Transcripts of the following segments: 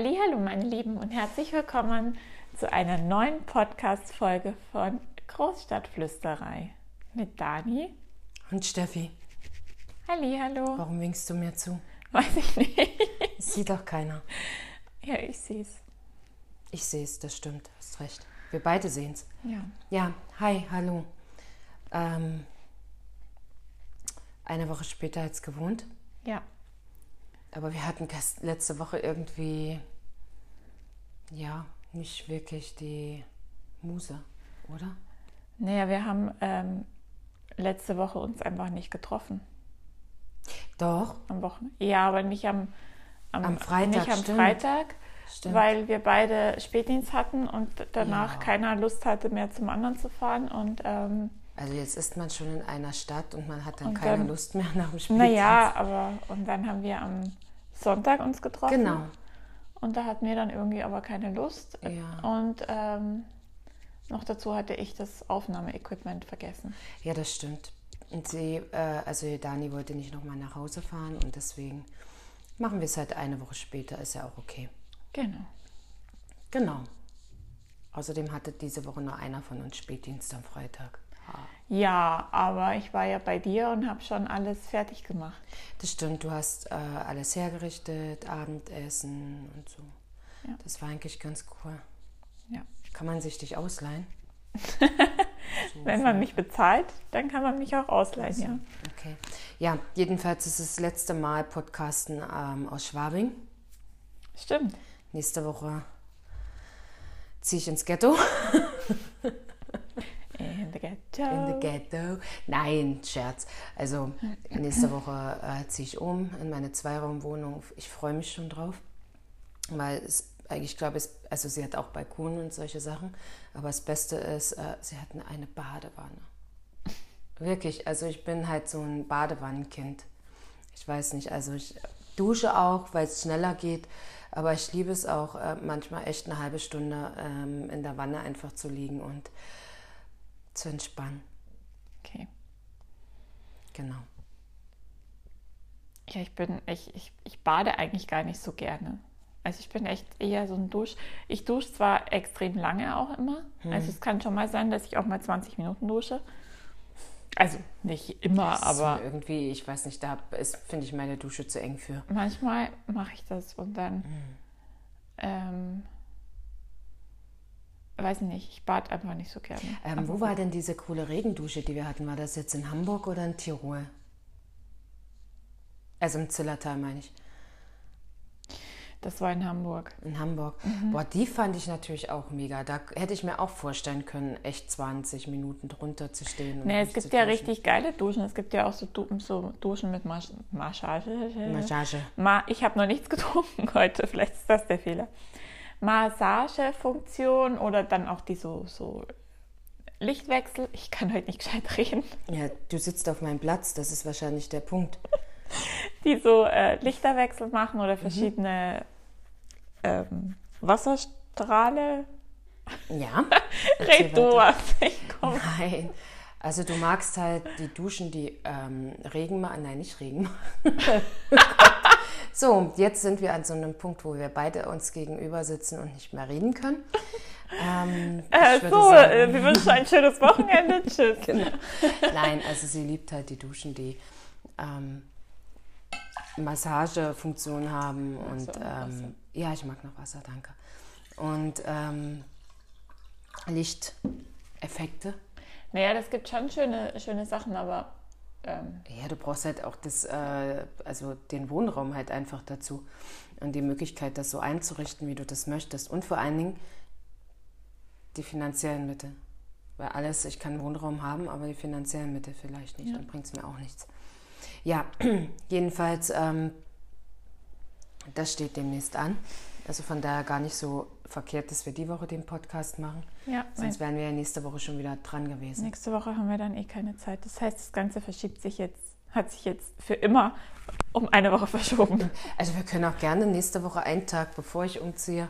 Hallo, meine Lieben und herzlich willkommen zu einer neuen Podcast Folge von Großstadtflüsterei mit Dani und Steffi. Hallo. Warum winkst du mir zu? Weiß ich nicht. Sieht doch keiner. Ja, ich sehe es. Ich sehe es, das stimmt, hast recht. Wir beide sehen es. Ja. Ja, hi, hallo. Ähm, eine Woche später als gewohnt. Ja. Aber wir hatten letzte Woche irgendwie, ja, nicht wirklich die Muse, oder? Naja, wir haben ähm, letzte Woche uns einfach nicht getroffen. Doch, Am Wochenende. Ja, aber nicht am, Am Freitag, Nicht am stimmt. Freitag, stimmt. weil wir beide Spätdienst hatten und danach Ja. keiner Lust hatte mehr zum anderen zu fahren. Und ähm, also jetzt ist man schon in einer Stadt und man hat dann Und keine dann- Lust mehr nach dem Spiel. naja, aber und dann haben wir am Sonntag uns getroffen. Genau. Und da hatten wir dann irgendwie aber keine Lust. Ja. Und ähm, noch dazu hatte ich das Aufnahmeequipment vergessen. Ja, das stimmt. Und sie, äh, also Dani wollte nicht nochmal nach Hause fahren und deswegen machen wir es halt eine Woche später, ist ja auch okay. Genau. Genau. Außerdem hatte diese Woche nur einer von uns Spätdienst am Freitag. Ja, aber ich war ja bei dir und habe schon alles fertig gemacht. Das stimmt, du hast äh, alles hergerichtet, Abendessen und so. Ja. Das war eigentlich ganz cool. Ja. Kann man sich dich ausleihen? So Wenn man mich bezahlt, dann kann man mich auch ausleihen, ja. Okay. Ja, jedenfalls ist es das letzte Mal Podcasten ähm, aus Schwabing. Stimmt. Nächste Woche ziehe ich ins Ghetto. In the ghetto. In the Ghetto. Nein, Scherz. Also nächste Woche äh, ziehe ich um in meine Zweiraumwohnung. Ich freue mich schon drauf, weil es eigentlich glaube ich, also sie hat auch Balkon und solche Sachen, aber das Beste ist, äh, sie hat eine Badewanne. Wirklich, also ich bin halt so ein Badewannenkind. Ich weiß nicht, also ich dusche auch, weil es schneller geht, aber ich liebe es auch äh, manchmal echt eine halbe Stunde ähm, in der Wanne einfach zu liegen und zu entspannen. Okay. Genau. Ja, ich bin, ich, ich, ich bade eigentlich gar nicht so gerne. Also ich bin echt eher so ein Dusch. Ich dusche zwar extrem lange auch immer. Also es kann schon mal sein, dass ich auch mal 20 Minuten dusche. Also nicht immer, Das aber irgendwie, ich weiß nicht, da ist, finde ich meine Dusche zu eng für. manchmal mache ich das und dann, ähm, weiß nicht, ich bade einfach nicht so gerne. Ähm, wo war denn diese coole Regendusche, die wir hatten? War das jetzt in Hamburg oder in Tirol? Also im Zillertal meine ich. Das war in Hamburg. In Hamburg. Mhm. Boah, die fand ich natürlich auch mega. Da hätte ich mir auch vorstellen können, echt 20 Minuten drunter zu stehen. Nee, es gibt ja richtig geile Duschen. Es gibt ja auch so, Du- so Duschen mit Mas Massage. Massage. Ma ich habe noch nichts getrunken heute, vielleicht ist das der Fehler. Massagefunktion oder dann auch die so, so Lichtwechsel. Ich kann heute nicht gescheit reden. Ja, du sitzt auf meinem Platz, das ist wahrscheinlich der Punkt. Die so äh, Lichterwechsel machen Mhm. oder verschiedene ähm, Wasserstrahle. Ja. Red du was. Ich komm. Nein. Also du magst halt die Duschen, die ähm, Regen machen. Nein, nicht Regen machen. so, jetzt sind wir an so einem Punkt, wo wir beide uns gegenüber sitzen und nicht mehr reden können. Ähm, Äh, so, sagen- äh, wir wünschen ein schönes Wochenende. Tschüss. Genau. Nein, also sie liebt halt die Duschen, die ähm, Massagefunktion haben und so, ähm, ja, ich mag noch Wasser, danke. Und ähm, Lichteffekte. Naja, das gibt schon schöne, schöne Sachen, aber ähm, Ja, du brauchst halt auch das, äh, also den Wohnraum halt einfach dazu und die Möglichkeit, das so einzurichten, wie du das möchtest. Und vor allen Dingen die finanziellen Mittel. Weil alles, ich kann Wohnraum haben, aber die finanziellen Mittel vielleicht nicht. Ja. Dann bringt es mir auch nichts. Ja, jedenfalls, ähm, das steht demnächst an. Also von daher gar nicht so verkehrt, dass wir die Woche den Podcast machen. ja, Sonst wären wir ja nächste Woche schon wieder dran gewesen. Nächste Woche haben wir dann eh keine Zeit. Das heißt, das Ganze verschiebt sich jetzt, hat sich jetzt für immer um eine Woche verschoben. Also wir können auch gerne nächste Woche einen Tag, bevor ich umziehe,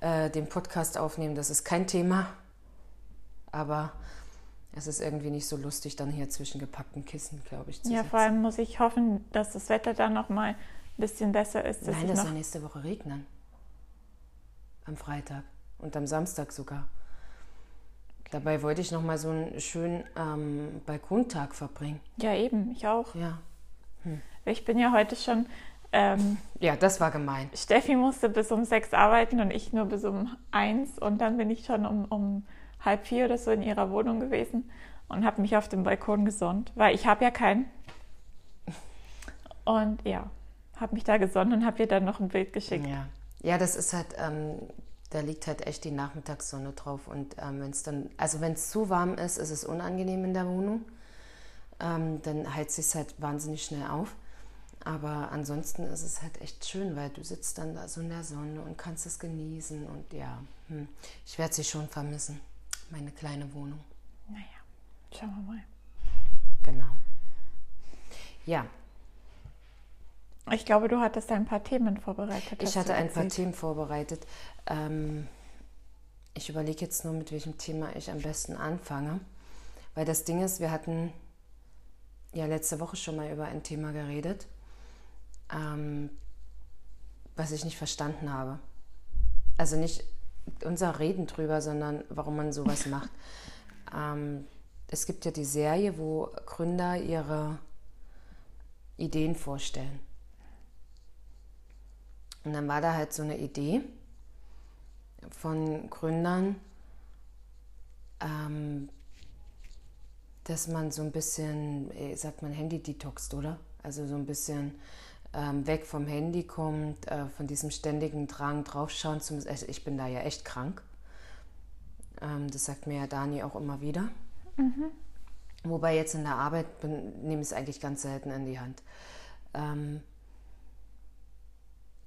äh, den Podcast aufnehmen. Das ist kein Thema. Aber es ist irgendwie nicht so lustig, dann hier zwischen gepackten Kissen, glaube ich, zu Ja, vor allem muss ich hoffen, dass das Wetter dann noch mal ein bisschen besser ist. Dass Nein, ich das noch, soll nächste Woche regnen. Am Freitag und am Samstag sogar. Dabei wollte ich noch mal so einen schönen ähm, Balkontag verbringen. Ja, eben, ich auch. Ja. Hm. Ich bin ja heute schon. Ähm, ja, das war gemein. Steffi musste bis um sechs arbeiten und ich nur bis um eins. Und dann bin ich schon um, um halb vier oder so in ihrer Wohnung gewesen und habe mich auf dem Balkon gesonnt, weil ich habe ja keinen. Und ja, habe mich da gesonnt und habe ihr dann noch ein Bild geschickt. Ja, ja das ist halt, ähm, da liegt halt echt die Nachmittagssonne drauf. Und ähm, wenn es dann, also wenn es zu warm ist, ist es unangenehm in der Wohnung. Ähm, dann heizt es halt wahnsinnig schnell auf. Aber ansonsten ist es halt echt schön, weil du sitzt dann da so in der Sonne und kannst es genießen. Und ja, hm, ich werde sie schon vermissen, meine kleine Wohnung. Naja, schauen wir mal. Genau. Ja, ich glaube, du hattest ein paar Themen vorbereitet. Ich hatte ein paar Themen vorbereitet. Ähm, ich überlege jetzt nur, mit welchem Thema ich am besten anfange. Weil das Ding ist, wir hatten ja letzte Woche schon mal über ein Thema geredet, ähm, was ich nicht verstanden habe. Also nicht unser Reden drüber, sondern warum man sowas macht. Ähm, es gibt ja die Serie, wo Gründer ihre Ideen vorstellen. Und dann war da halt so eine Idee von Gründern, ähm, dass man so ein bisschen, äh, sagt man, Handy detoxt, oder? Also so ein bisschen ähm, weg vom Handy kommt, äh, von diesem ständigen Drang draufschauen zu müssen. Also ich bin da ja echt krank. Ähm, das sagt mir ja Dani auch immer wieder. Mhm. Wobei jetzt in der Arbeit nehme ich es eigentlich ganz selten in die Hand. Ähm,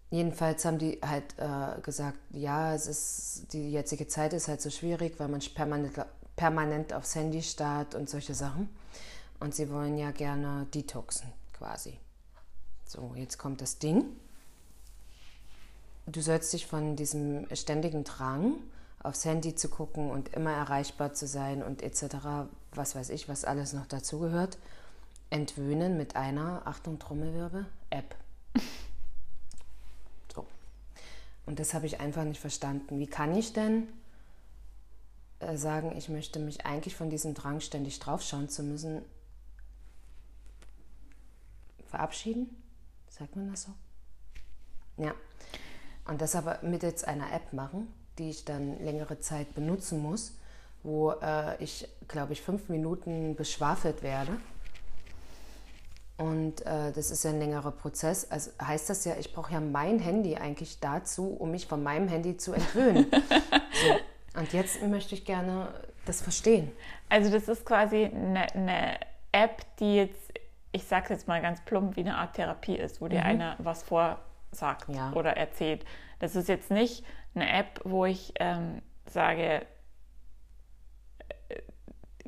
Jedenfalls haben die halt äh, gesagt, ja, es ist, die jetzige Zeit ist halt so schwierig, weil man permanent, permanent aufs Handy starrt und solche Sachen. Und sie wollen ja gerne detoxen, quasi. So, jetzt kommt das Ding. Du sollst dich von diesem ständigen Drang, aufs Handy zu gucken und immer erreichbar zu sein und etc., was weiß ich, was alles noch dazugehört, entwöhnen mit einer, Achtung, Trommelwirbel, App. Und das habe ich einfach nicht verstanden. Wie kann ich denn äh, sagen, ich möchte mich eigentlich von diesem Drang, ständig draufschauen zu müssen, verabschieden? Sagt man das so? Ja. Und das aber mittels einer App machen, die ich dann längere Zeit benutzen muss, wo äh, ich, glaube ich, fünf Minuten beschwafelt werde und äh, das ist ja ein längerer Prozess. Also heißt das ja, ich brauche ja mein Handy eigentlich dazu, um mich von meinem Handy zu entwöhnen. so. Und jetzt möchte ich gerne das verstehen. Also das ist quasi eine, eine App, die jetzt, ich sage es jetzt mal ganz plump, wie eine Art Therapie ist, wo dir mhm. einer was vorsagt ja. oder erzählt. Das ist jetzt nicht eine App, wo ich ähm, sage, äh,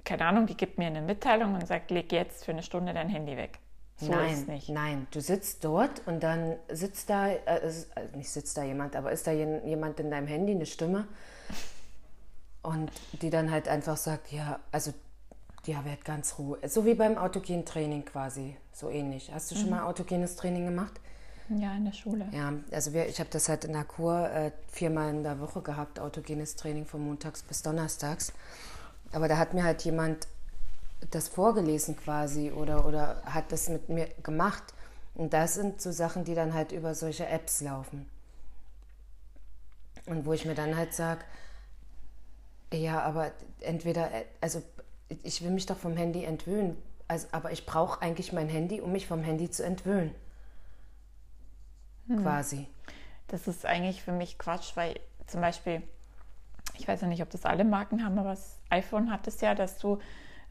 keine Ahnung, die gibt mir eine Mitteilung und sagt, leg jetzt für eine Stunde dein Handy weg. So nein. Nein, du sitzt dort und dann sitzt da, äh, äh, nicht sitzt da jemand, aber ist da jemand in deinem Handy, eine Stimme und die dann halt einfach sagt, ja, also ja, werd ganz Ruhe. So wie beim autogenen Training quasi, so ähnlich. Hast du schon mhm. mal autogenes Training gemacht? Ja, in der Schule. Ja, also wir, ich habe das halt in der Kur äh, viermal in der Woche gehabt, autogenes Training von montags bis donnerstags. Aber da hat mir halt jemand das vorgelesen quasi oder, oder hat das mit mir gemacht. Und das sind so Sachen, die dann halt über solche Apps laufen. Und wo ich mir dann halt sage, ja, aber entweder, also ich will mich doch vom Handy entwöhnen, also, aber ich brauche eigentlich mein Handy, um mich vom Handy zu entwöhnen. Hm. Quasi. Das ist eigentlich für mich Quatsch, weil zum Beispiel, ich weiß ja nicht, ob das alle Marken haben, aber das iPhone hat es ja, dass du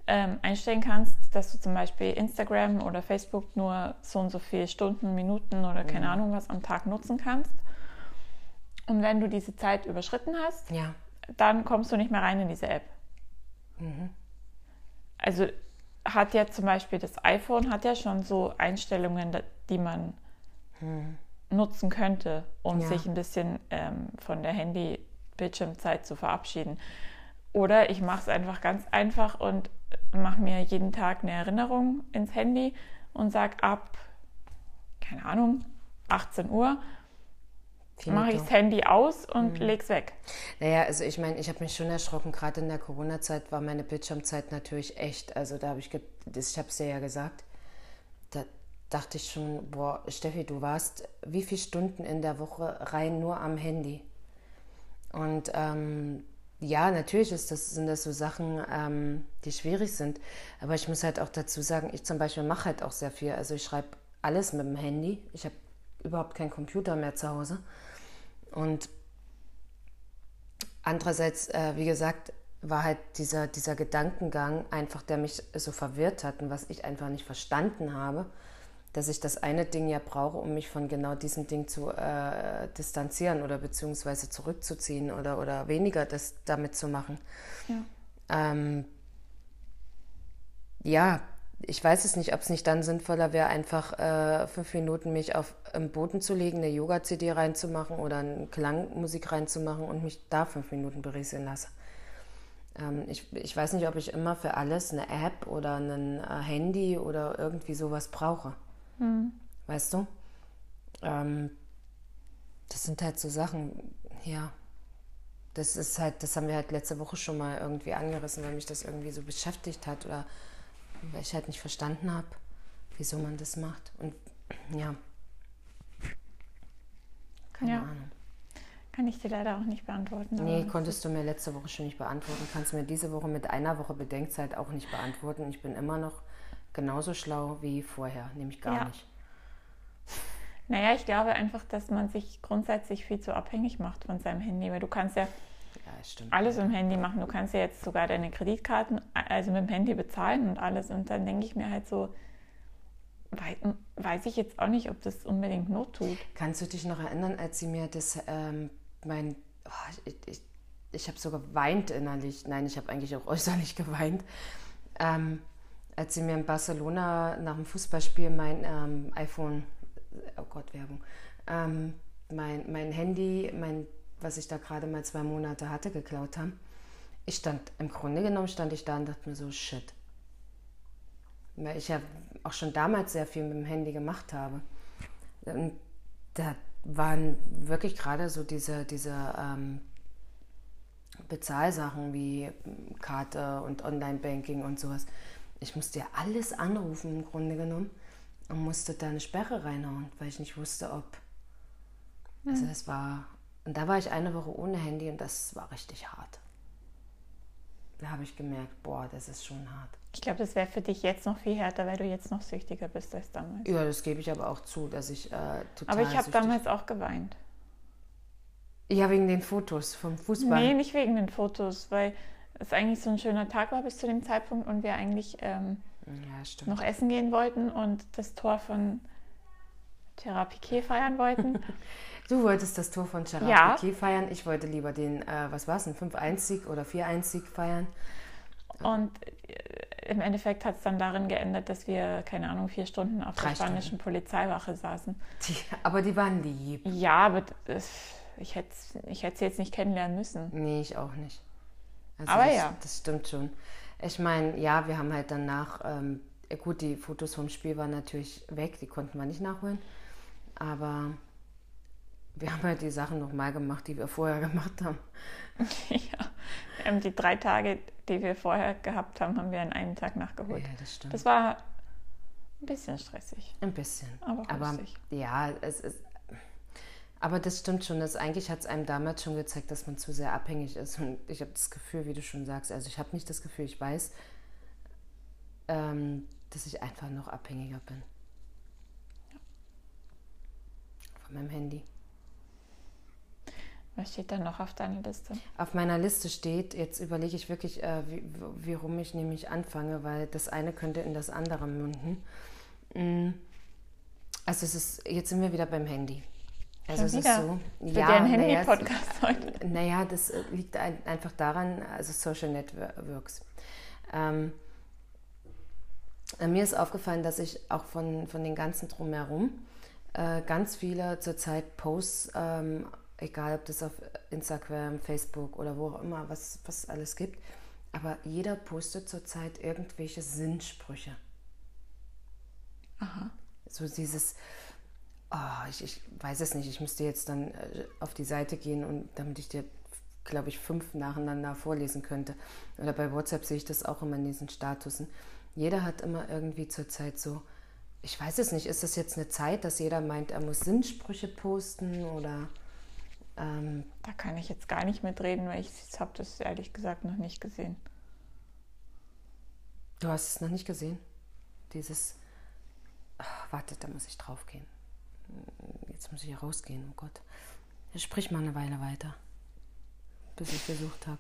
ähm, einstellen kannst, dass du zum Beispiel Instagram oder Facebook nur so und so viele Stunden, Minuten oder keine mhm. Ahnung was am Tag nutzen kannst. Und wenn du diese Zeit überschritten hast, ja. dann kommst du nicht mehr rein in diese App. Mhm. Also hat ja zum Beispiel das iPhone hat ja schon so Einstellungen, die man mhm. nutzen könnte, um ja. sich ein bisschen ähm, von der Handy-Bildschirmzeit zu verabschieden. Oder ich mache es einfach ganz einfach und mache mir jeden Tag eine Erinnerung ins Handy und sage ab, keine Ahnung, 18 Uhr, mache ich das Handy aus und mhm. leg's weg. Naja, also ich meine, ich habe mich schon erschrocken, gerade in der Corona-Zeit war meine Bildschirmzeit natürlich echt, also da habe ich, ich habe es dir ja gesagt, da dachte ich schon, boah, Steffi, du warst wie viele Stunden in der Woche rein nur am Handy? Und ähm, ja, natürlich ist das, sind das so Sachen, ähm, die schwierig sind. Aber ich muss halt auch dazu sagen, ich zum Beispiel mache halt auch sehr viel. Also ich schreibe alles mit dem Handy. Ich habe überhaupt keinen Computer mehr zu Hause. Und andererseits, äh, wie gesagt, war halt dieser, dieser Gedankengang einfach, der mich so verwirrt hat und was ich einfach nicht verstanden habe, dass ich das eine Ding ja brauche, um mich von genau diesem Ding zu äh, distanzieren oder beziehungsweise zurückzuziehen oder, oder weniger das damit zu machen. Ja, ähm, ja ich weiß es nicht, ob es nicht dann sinnvoller wäre, einfach äh, fünf Minuten mich auf im Boden zu legen, eine Yoga-CD reinzumachen oder eine Klangmusik reinzumachen und mich da fünf Minuten berieseln lasse. Ähm, ich, ich weiß nicht, ob ich immer für alles eine App oder ein äh, Handy oder irgendwie sowas brauche. Mhm. Weißt du? Ähm, das sind halt so Sachen, ja. Das ist halt, das haben wir halt letzte Woche schon mal irgendwie angerissen, weil mich das irgendwie so beschäftigt hat oder weil ich halt nicht verstanden habe, wieso man das macht. Und ja. Keine ja. Ahnung. Kann ich dir leider auch nicht beantworten. Nee, konntest du mir letzte Woche schon nicht beantworten. Kannst du mir diese Woche mit einer Woche Bedenkzeit auch nicht beantworten. Ich bin immer noch genauso schlau wie vorher, nämlich gar ja. nicht. Naja, ich glaube einfach, dass man sich grundsätzlich viel zu abhängig macht von seinem Handy, weil du kannst ja ja, alles mit dem Handy machen. Du kannst ja jetzt sogar deine Kreditkarten, also mit dem Handy bezahlen und alles. Und dann denke ich mir halt so, weiß ich jetzt auch nicht, ob das unbedingt Not tut. Kannst du dich noch erinnern, als sie mir das, ähm, mein, oh, ich, ich, ich habe so geweint innerlich, nein, ich habe eigentlich auch äußerlich geweint, ähm, als sie mir in Barcelona nach dem Fußballspiel mein ähm, iPhone, oh Gott, Werbung, ähm, mein, mein Handy, mein was ich da gerade mal zwei Monate hatte, geklaut haben. Ich stand, im Grunde genommen stand ich da und dachte mir so, shit. Weil ich ja auch schon damals sehr viel mit dem Handy gemacht habe. Und da waren wirklich gerade so diese, diese ähm, Bezahlsachen wie Karte und Online-Banking und sowas. Ich musste ja alles anrufen im Grunde genommen und musste da eine Sperre reinhauen, weil ich nicht wusste, ob. Also es war und da war ich eine Woche ohne Handy und das war richtig hart. Da habe ich gemerkt, boah, das ist schon hart. Ich glaube, das wäre für dich jetzt noch viel härter, weil du jetzt noch süchtiger bist als damals. Ja, das gebe ich aber auch zu, dass ich äh, total. Aber ich habe damals auch geweint. Ja, wegen den Fotos vom Fußball. Nee, nicht wegen den Fotos, weil es eigentlich so ein schöner Tag war bis zu dem Zeitpunkt und wir eigentlich ähm, ja, noch essen gehen wollten und das Tor von Therapie feiern wollten. Du wolltest das Tor von Gerard ja. Feiern. Ich wollte lieber den, äh, was war es, ein 5-1-Sieg oder 4-1-Sieg feiern. Und äh, im Endeffekt hat es dann darin geändert, dass wir, keine Ahnung, vier Stunden auf Drei der spanischen Stunden. Polizeiwache saßen. Die, aber die waren lieb. Ja, aber das, ich hätte ich sie jetzt nicht kennenlernen müssen. Nee, ich auch nicht. Also aber das, ja. Das stimmt schon. Ich meine, ja, wir haben halt danach, ähm, gut, die Fotos vom Spiel waren natürlich weg, die konnten wir nicht nachholen. Aber wir haben halt die Sachen nochmal gemacht, die wir vorher gemacht haben. Ja, die drei Tage, die wir vorher gehabt haben, haben wir an einem Tag nachgeholt. Ja, das stimmt. Das war ein bisschen stressig. Ein bisschen. Aber, aber ja, es ist. Aber das stimmt schon. Das, eigentlich hat es einem damals schon gezeigt, dass man zu sehr abhängig ist. Und ich habe das Gefühl, wie du schon sagst, also ich habe nicht das Gefühl, ich weiß, ähm, dass ich einfach noch abhängiger bin. Ja. Von meinem Handy. Was steht da noch auf deiner Liste? Auf meiner Liste steht, jetzt überlege ich wirklich, äh, wie, wie rum ich nämlich anfange, weil das eine könnte in das andere münden. Mm. Also es ist, jetzt sind wir wieder beim Handy. Also Schon es wieder? ist so. Für ja, ein Handy-Podcast naja, heute. Naja, das äh, liegt ein, einfach daran, also Social Networks. Ähm, äh, mir ist aufgefallen, dass ich auch von, von den ganzen drumherum äh, ganz viele zurzeit Posts ähm, egal ob das auf Instagram, Facebook oder wo auch immer, was, was alles gibt. Aber jeder postet zurzeit irgendwelche Sinnsprüche. Aha. So dieses, oh, ich, ich weiß es nicht, ich müsste jetzt dann äh, auf die Seite gehen und damit ich dir, glaube ich, fünf nacheinander vorlesen könnte. Oder bei WhatsApp sehe ich das auch immer in diesen Statusen. Jeder hat immer irgendwie zur Zeit so, ich weiß es nicht, ist das jetzt eine Zeit, dass jeder meint, er muss Sinnsprüche posten oder ähm, da kann ich jetzt gar nicht mitreden, weil ich habe das ehrlich gesagt noch nicht gesehen. Du hast es noch nicht gesehen? Dieses. Ach, warte, da muss ich drauf gehen. Jetzt muss ich hier rausgehen, oh Gott. Ich sprich mal eine Weile weiter, bis ich versucht habe.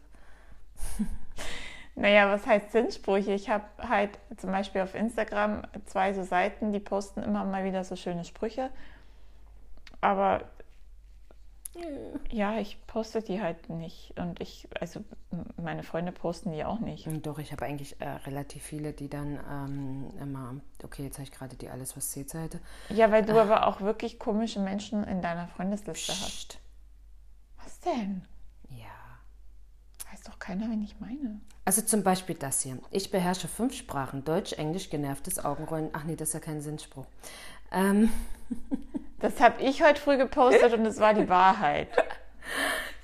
Naja, was heißt Sinnsprüche? Ich habe halt zum Beispiel auf Instagram zwei so Seiten, die posten immer mal wieder so schöne Sprüche. Aber ja, ich poste die halt nicht. Und ich, also meine Freunde posten die auch nicht. Doch, ich habe eigentlich äh, relativ viele, die dann ähm, immer, okay, jetzt habe ich gerade die Alles, was C-Seite. Ja, weil du äh. aber auch wirklich komische Menschen in deiner Freundesliste Psst. hast. Was denn? Ja. Weiß doch keiner, wen ich meine. Also zum Beispiel das hier. Ich beherrsche fünf Sprachen. Deutsch, Englisch, genervtes Augenrollen. Ach nee, das ist ja kein Sinnspruch. Ähm. Das habe ich heute früh gepostet und es war die Wahrheit.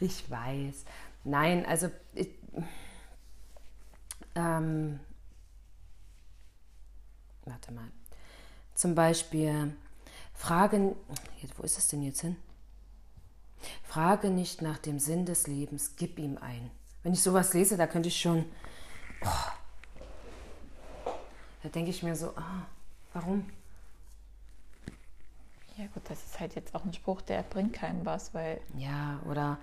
Ich weiß. Nein, also ich, ähm, warte mal. Zum Beispiel Fragen, wo ist es denn jetzt hin? Frage nicht nach dem Sinn des Lebens, gib ihm ein. Wenn ich sowas lese, da könnte ich schon, oh, da denke ich mir so, ah, warum? Ja gut, das ist halt jetzt auch ein Spruch, der bringt keinem was, weil... Ja, oder...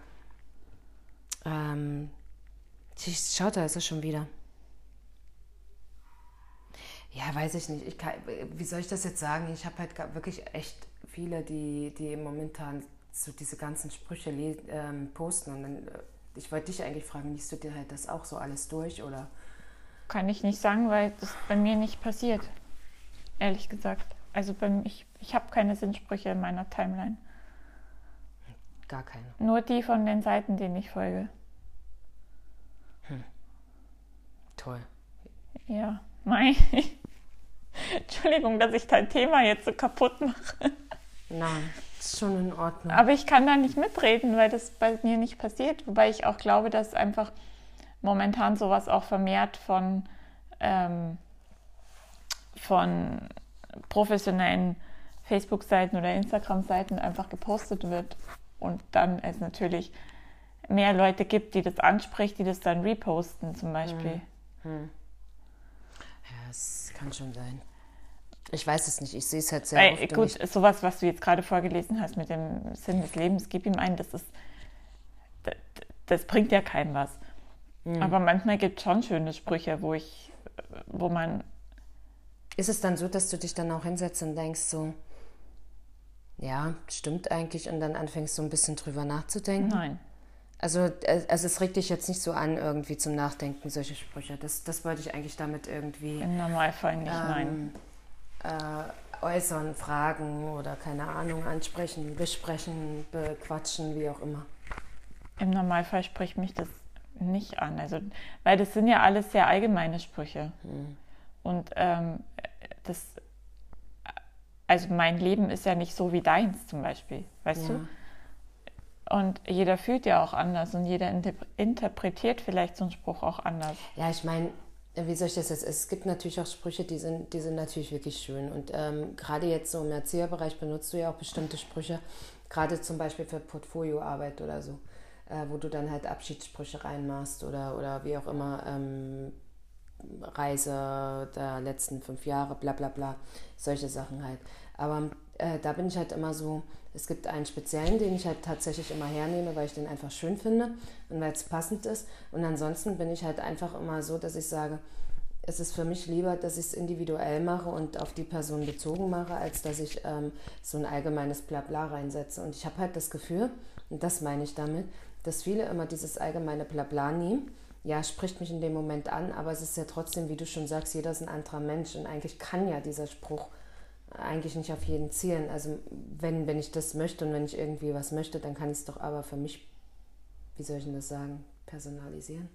Ähm, schaut, da ist es schon wieder. Ja, weiß ich nicht. Ich kann, wie soll ich das jetzt sagen? Ich habe halt wirklich echt viele, die, die momentan so diese ganzen Sprüche ähm, posten. Und dann, äh, ich wollte dich eigentlich fragen, liest du dir halt das auch so alles durch oder? Kann ich nicht sagen, weil das bei mir nicht passiert. Ehrlich gesagt. Also bei, ich, ich habe keine Sinnsprüche in meiner Timeline. Gar keine. Nur die von den Seiten, denen ich folge. Hm. Toll. Ja, mein. Entschuldigung, dass ich dein Thema jetzt so kaputt mache. Nein, ist schon in Ordnung. Aber ich kann da nicht mitreden, weil das bei mir nicht passiert. Wobei ich auch glaube, dass einfach momentan sowas auch vermehrt von, ähm, von professionellen Facebook-Seiten oder Instagram-Seiten einfach gepostet wird und dann es natürlich mehr Leute gibt, die das anspricht, die das dann reposten zum Beispiel. Hm. Hm. Ja, es kann schon sein. Ich weiß es nicht, ich sehe es halt sehr Weil, oft. Gut, sowas, was du jetzt gerade vorgelesen hast mit dem Sinn des Lebens, gib ihm ein, das ist, das, das bringt ja keinem was. Hm. Aber manchmal gibt es schon schöne Sprüche, wo ich, wo man ist es dann so, dass du dich dann auch hinsetzt und denkst so, ja, stimmt eigentlich und dann anfängst so ein bisschen drüber nachzudenken? Nein. Also, äh, also es regt dich jetzt nicht so an, irgendwie zum Nachdenken, solche Sprüche. Das, das wollte ich eigentlich damit irgendwie. Im Normalfall nicht, ähm, nein. Äh, äußern, fragen oder keine Ahnung, ansprechen, besprechen, bequatschen, wie auch immer. Im Normalfall spricht mich das nicht an. Also, weil das sind ja alles sehr allgemeine Sprüche. Hm. Und ähm, das, also mein Leben ist ja nicht so wie deins zum Beispiel, weißt ja. du? Und jeder fühlt ja auch anders und jeder interpretiert vielleicht so einen Spruch auch anders. Ja, ich meine, wie soll ich das jetzt? Es gibt natürlich auch Sprüche, die sind, die sind natürlich wirklich schön. Und ähm, gerade jetzt so im Erzieherbereich benutzt du ja auch bestimmte Sprüche, gerade zum Beispiel für Portfolioarbeit oder so, äh, wo du dann halt Abschiedssprüche reinmachst oder, oder wie auch immer. Ähm, Reise der letzten fünf Jahre, bla bla bla, solche Sachen halt. Aber äh, da bin ich halt immer so, es gibt einen speziellen, den ich halt tatsächlich immer hernehme, weil ich den einfach schön finde und weil es passend ist. Und ansonsten bin ich halt einfach immer so, dass ich sage, es ist für mich lieber, dass ich es individuell mache und auf die Person bezogen mache, als dass ich ähm, so ein allgemeines Blabla reinsetze. Und ich habe halt das Gefühl, und das meine ich damit, dass viele immer dieses allgemeine Blabla nehmen ja, spricht mich in dem Moment an, aber es ist ja trotzdem, wie du schon sagst, jeder ist ein anderer Mensch und eigentlich kann ja dieser Spruch eigentlich nicht auf jeden zielen. Also wenn, wenn ich das möchte und wenn ich irgendwie was möchte, dann kann ich es doch aber für mich, wie soll ich denn das sagen, personalisieren,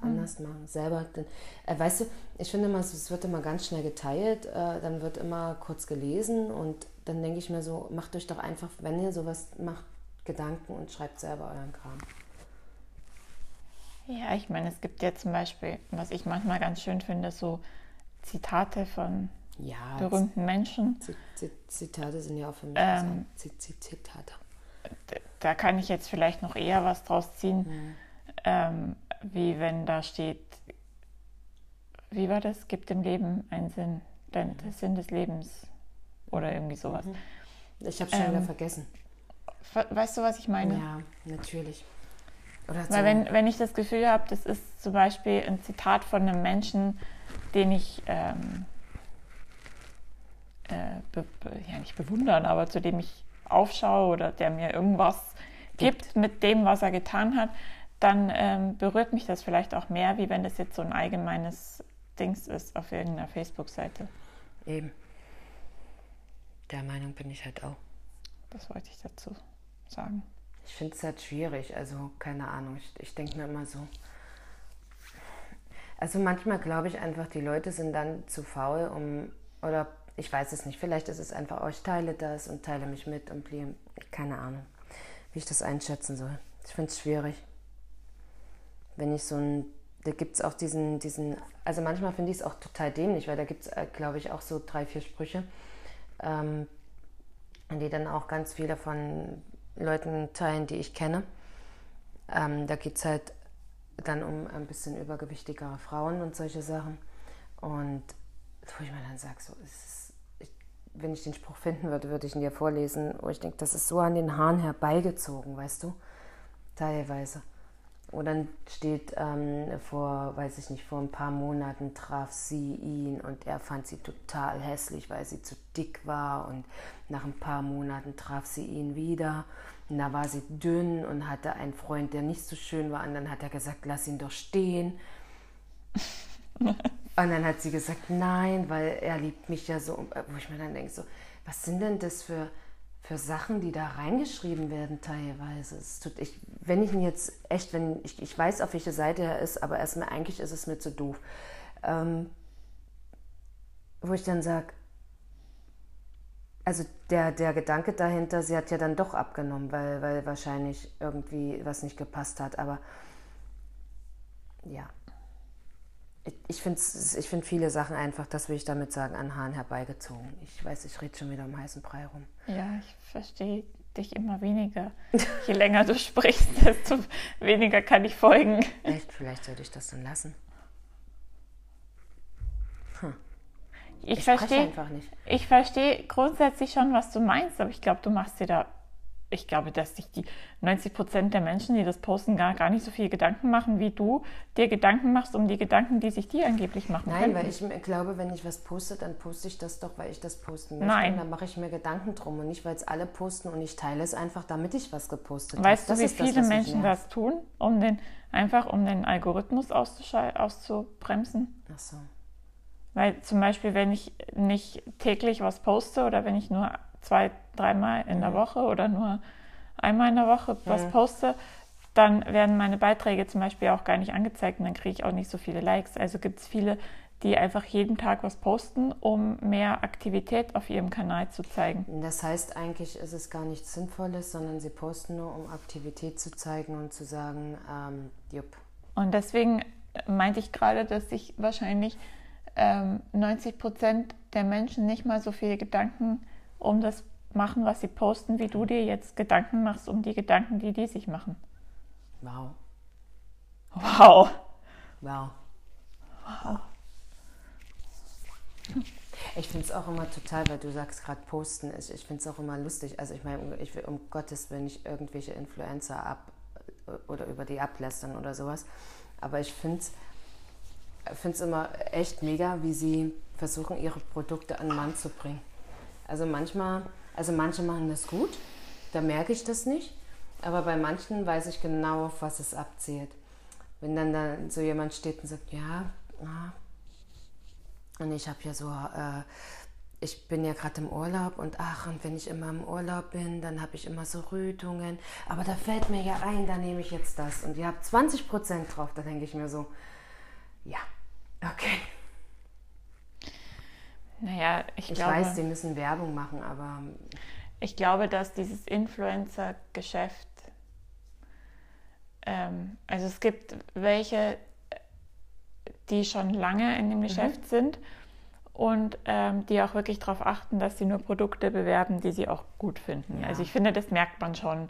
anders mhm. machen, selber. Denn, äh, weißt du, ich finde immer, es wird immer ganz schnell geteilt, äh, dann wird immer kurz gelesen und dann denke ich mir so, macht euch doch einfach, wenn ihr sowas macht, Gedanken und schreibt selber euren Kram. Ja, ich meine, es gibt ja zum Beispiel, was ich manchmal ganz schön finde, so Zitate von ja, berühmten Menschen. Zitate sind ja auch für mich ähm, Zitate. Da kann ich jetzt vielleicht noch eher was draus ziehen, mhm. ähm, wie wenn da steht, wie war das? Gibt dem Leben einen Sinn, denn mhm. der Sinn des Lebens oder irgendwie sowas. Mhm. Ich habe schon ähm, wieder vergessen. Weißt du, was ich meine? Ja, natürlich. Oder Weil wenn, wenn ich das Gefühl habe, das ist zum Beispiel ein Zitat von einem Menschen, den ich ähm, äh, be, be, ja nicht bewundern, aber zu dem ich aufschaue oder der mir irgendwas gibt, gibt mit dem, was er getan hat, dann ähm, berührt mich das vielleicht auch mehr, wie wenn das jetzt so ein allgemeines Dings ist auf irgendeiner Facebook-Seite. Eben. Der Meinung bin ich halt auch. Das wollte ich dazu sagen. Ich finde es halt schwierig, also keine Ahnung. Ich, ich denke mir immer so. Also manchmal glaube ich einfach, die Leute sind dann zu faul, um, oder ich weiß es nicht, vielleicht ist es einfach, oh, ich teile das und teile mich mit und blieb, keine Ahnung, wie ich das einschätzen soll. Ich finde es schwierig. Wenn ich so ein, da gibt es auch diesen, diesen, also manchmal finde ich es auch total dämlich, weil da gibt es, äh, glaube ich, auch so drei, vier Sprüche, ähm, die dann auch ganz viele von Leuten teilen, die ich kenne. Ähm, da geht es halt dann um ein bisschen übergewichtigere Frauen und solche Sachen. Und wo ich mir dann sage, so, ist, ich, wenn ich den Spruch finden würde, würde ich ihn dir vorlesen, wo ich denke, das ist so an den Haaren herbeigezogen, weißt du? Teilweise. Und dann steht ähm, vor, weiß ich nicht, vor ein paar Monaten traf sie ihn und er fand sie total hässlich, weil sie zu dick war. Und nach ein paar Monaten traf sie ihn wieder. Und da war sie dünn und hatte einen Freund, der nicht so schön war. Und dann hat er gesagt, lass ihn doch stehen. und dann hat sie gesagt, nein, weil er liebt mich ja so. Wo ich mir dann denke, so, was sind denn das für für Sachen, die da reingeschrieben werden teilweise. Tut, ich, wenn ich ihn jetzt echt, wenn ich, ich weiß, auf welche Seite er ist, aber erstmal eigentlich ist es mir zu doof. Ähm, wo ich dann sage, also der, der Gedanke dahinter, sie hat ja dann doch abgenommen, weil, weil wahrscheinlich irgendwie was nicht gepasst hat. Aber ja, ich, ich finde ich find viele Sachen einfach, das will ich damit sagen, an Haaren herbeigezogen. Ich weiß, ich rede schon wieder um heißen Brei rum. Ja, ich verstehe dich immer weniger. Je länger du sprichst, desto weniger kann ich folgen. Echt? Vielleicht sollte ich das dann lassen. Hm. Ich, ich verstehe einfach nicht. Ich verstehe grundsätzlich schon, was du meinst, aber ich glaube, du machst dir da ich glaube, dass sich die 90 Prozent der Menschen, die das posten, gar, gar nicht so viel Gedanken machen, wie du dir Gedanken machst um die Gedanken, die sich die angeblich machen. Nein, könnten. weil ich glaube, wenn ich was poste, dann poste ich das doch, weil ich das posten möchte. Nein. Und dann mache ich mir Gedanken drum und nicht, weil es alle posten und ich teile es einfach, damit ich was gepostet habe. Weißt du, wie viele das, Menschen das tun, um den, einfach um den Algorithmus auszubremsen? Ach so. Weil zum Beispiel, wenn ich nicht täglich was poste oder wenn ich nur zwei, dreimal in der mhm. Woche oder nur einmal in der Woche was poste, dann werden meine Beiträge zum Beispiel auch gar nicht angezeigt und dann kriege ich auch nicht so viele Likes. Also gibt es viele, die einfach jeden Tag was posten, um mehr Aktivität auf ihrem Kanal zu zeigen. Das heißt, eigentlich ist es gar nichts Sinnvolles, sondern sie posten nur, um Aktivität zu zeigen und zu sagen, ähm, jupp. Und deswegen meinte ich gerade, dass sich wahrscheinlich ähm, 90 Prozent der Menschen nicht mal so viele Gedanken um das machen, was sie posten, wie du dir jetzt Gedanken machst um die Gedanken, die die sich machen. Wow. Wow. Wow. Wow. Ich finde es auch immer total, weil du sagst gerade posten, ich, ich finde es auch immer lustig. Also ich meine, ich will um Gottes Willen nicht irgendwelche Influencer ab oder über die ablästern oder sowas. Aber ich finde es immer echt mega, wie sie versuchen, ihre Produkte an den Mann zu bringen. Also manchmal, also manche machen das gut, da merke ich das nicht, aber bei manchen weiß ich genau, auf was es abzielt. Wenn dann da so jemand steht und sagt, ja, und ich habe ja so, äh, ich bin ja gerade im Urlaub und ach, und wenn ich immer im Urlaub bin, dann habe ich immer so Rötungen. Aber da fällt mir ja ein, da nehme ich jetzt das. Und ihr habt 20 Prozent drauf. Da denke ich mir so, ja, okay. Naja, ich, Ich glaube, weiß, sie müssen Werbung machen, aber ich glaube, dass dieses Influencer-Geschäft, ähm, also es gibt welche, die schon lange in dem Geschäft sind und ähm, die auch wirklich darauf achten, dass sie nur Produkte bewerben, die sie auch gut finden. Ja. Also ich finde, das merkt man schon,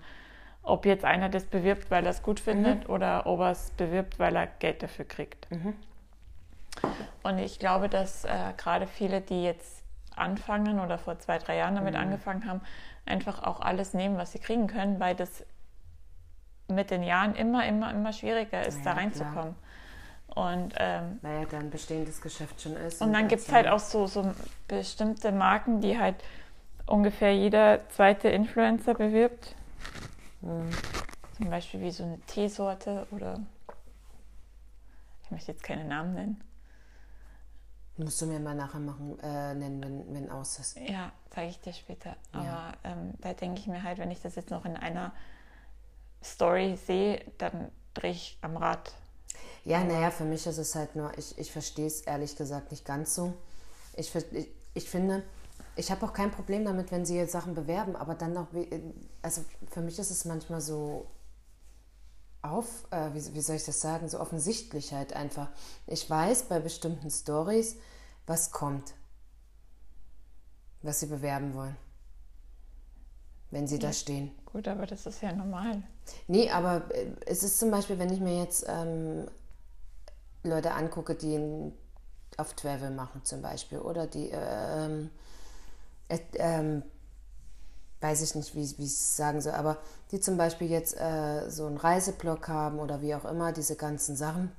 ob jetzt einer das bewirbt, weil er es gut findet oder ob er es bewirbt, weil er Geld dafür kriegt. Und ich glaube, dass äh, gerade viele, die jetzt anfangen oder vor zwei, drei Jahren damit angefangen haben, einfach auch alles nehmen, was sie kriegen können, weil das mit den Jahren immer, immer, immer schwieriger ist, Ja, da klar. reinzukommen. Und, ähm, weil ja dann bestehendes Geschäft schon ist. und dann als gibt es halt auch so, so bestimmte Marken, die halt ungefähr jeder zweite Influencer bewirbt. Mhm. Zum Beispiel wie so eine Teesorte oder ich möchte jetzt keine Namen nennen. Musst du mir mal nachher machen, äh, nennen, wenn, wenn aus ist. Ja, zeige ich dir später. Ja. Aber ähm, da denke ich mir halt, wenn ich das jetzt noch in einer Story sehe, dann drehe ich am Rad. Ja, naja, für mich ist es halt nur, ich, ich verstehe es ehrlich gesagt nicht ganz so. Ich, ich, ich finde, ich habe auch kein Problem damit, wenn sie jetzt Sachen bewerben, aber dann noch, also für mich ist es manchmal so auf, äh, wie, wie soll ich das sagen, so offensichtlich halt einfach. Ich weiß bei bestimmten Stories, was kommt, was sie bewerben wollen, wenn sie da stehen. Gut, aber das ist ja normal. Nee, aber äh, es ist zum Beispiel, wenn ich mir jetzt ähm, Leute angucke, die in, auf Travel machen zum Beispiel oder die, ähm, äh, ähm, weiß ich nicht, wie, wie ich es sagen soll, aber die zum Beispiel jetzt äh, so einen Reiseblog haben oder wie auch immer, diese ganzen Sachen.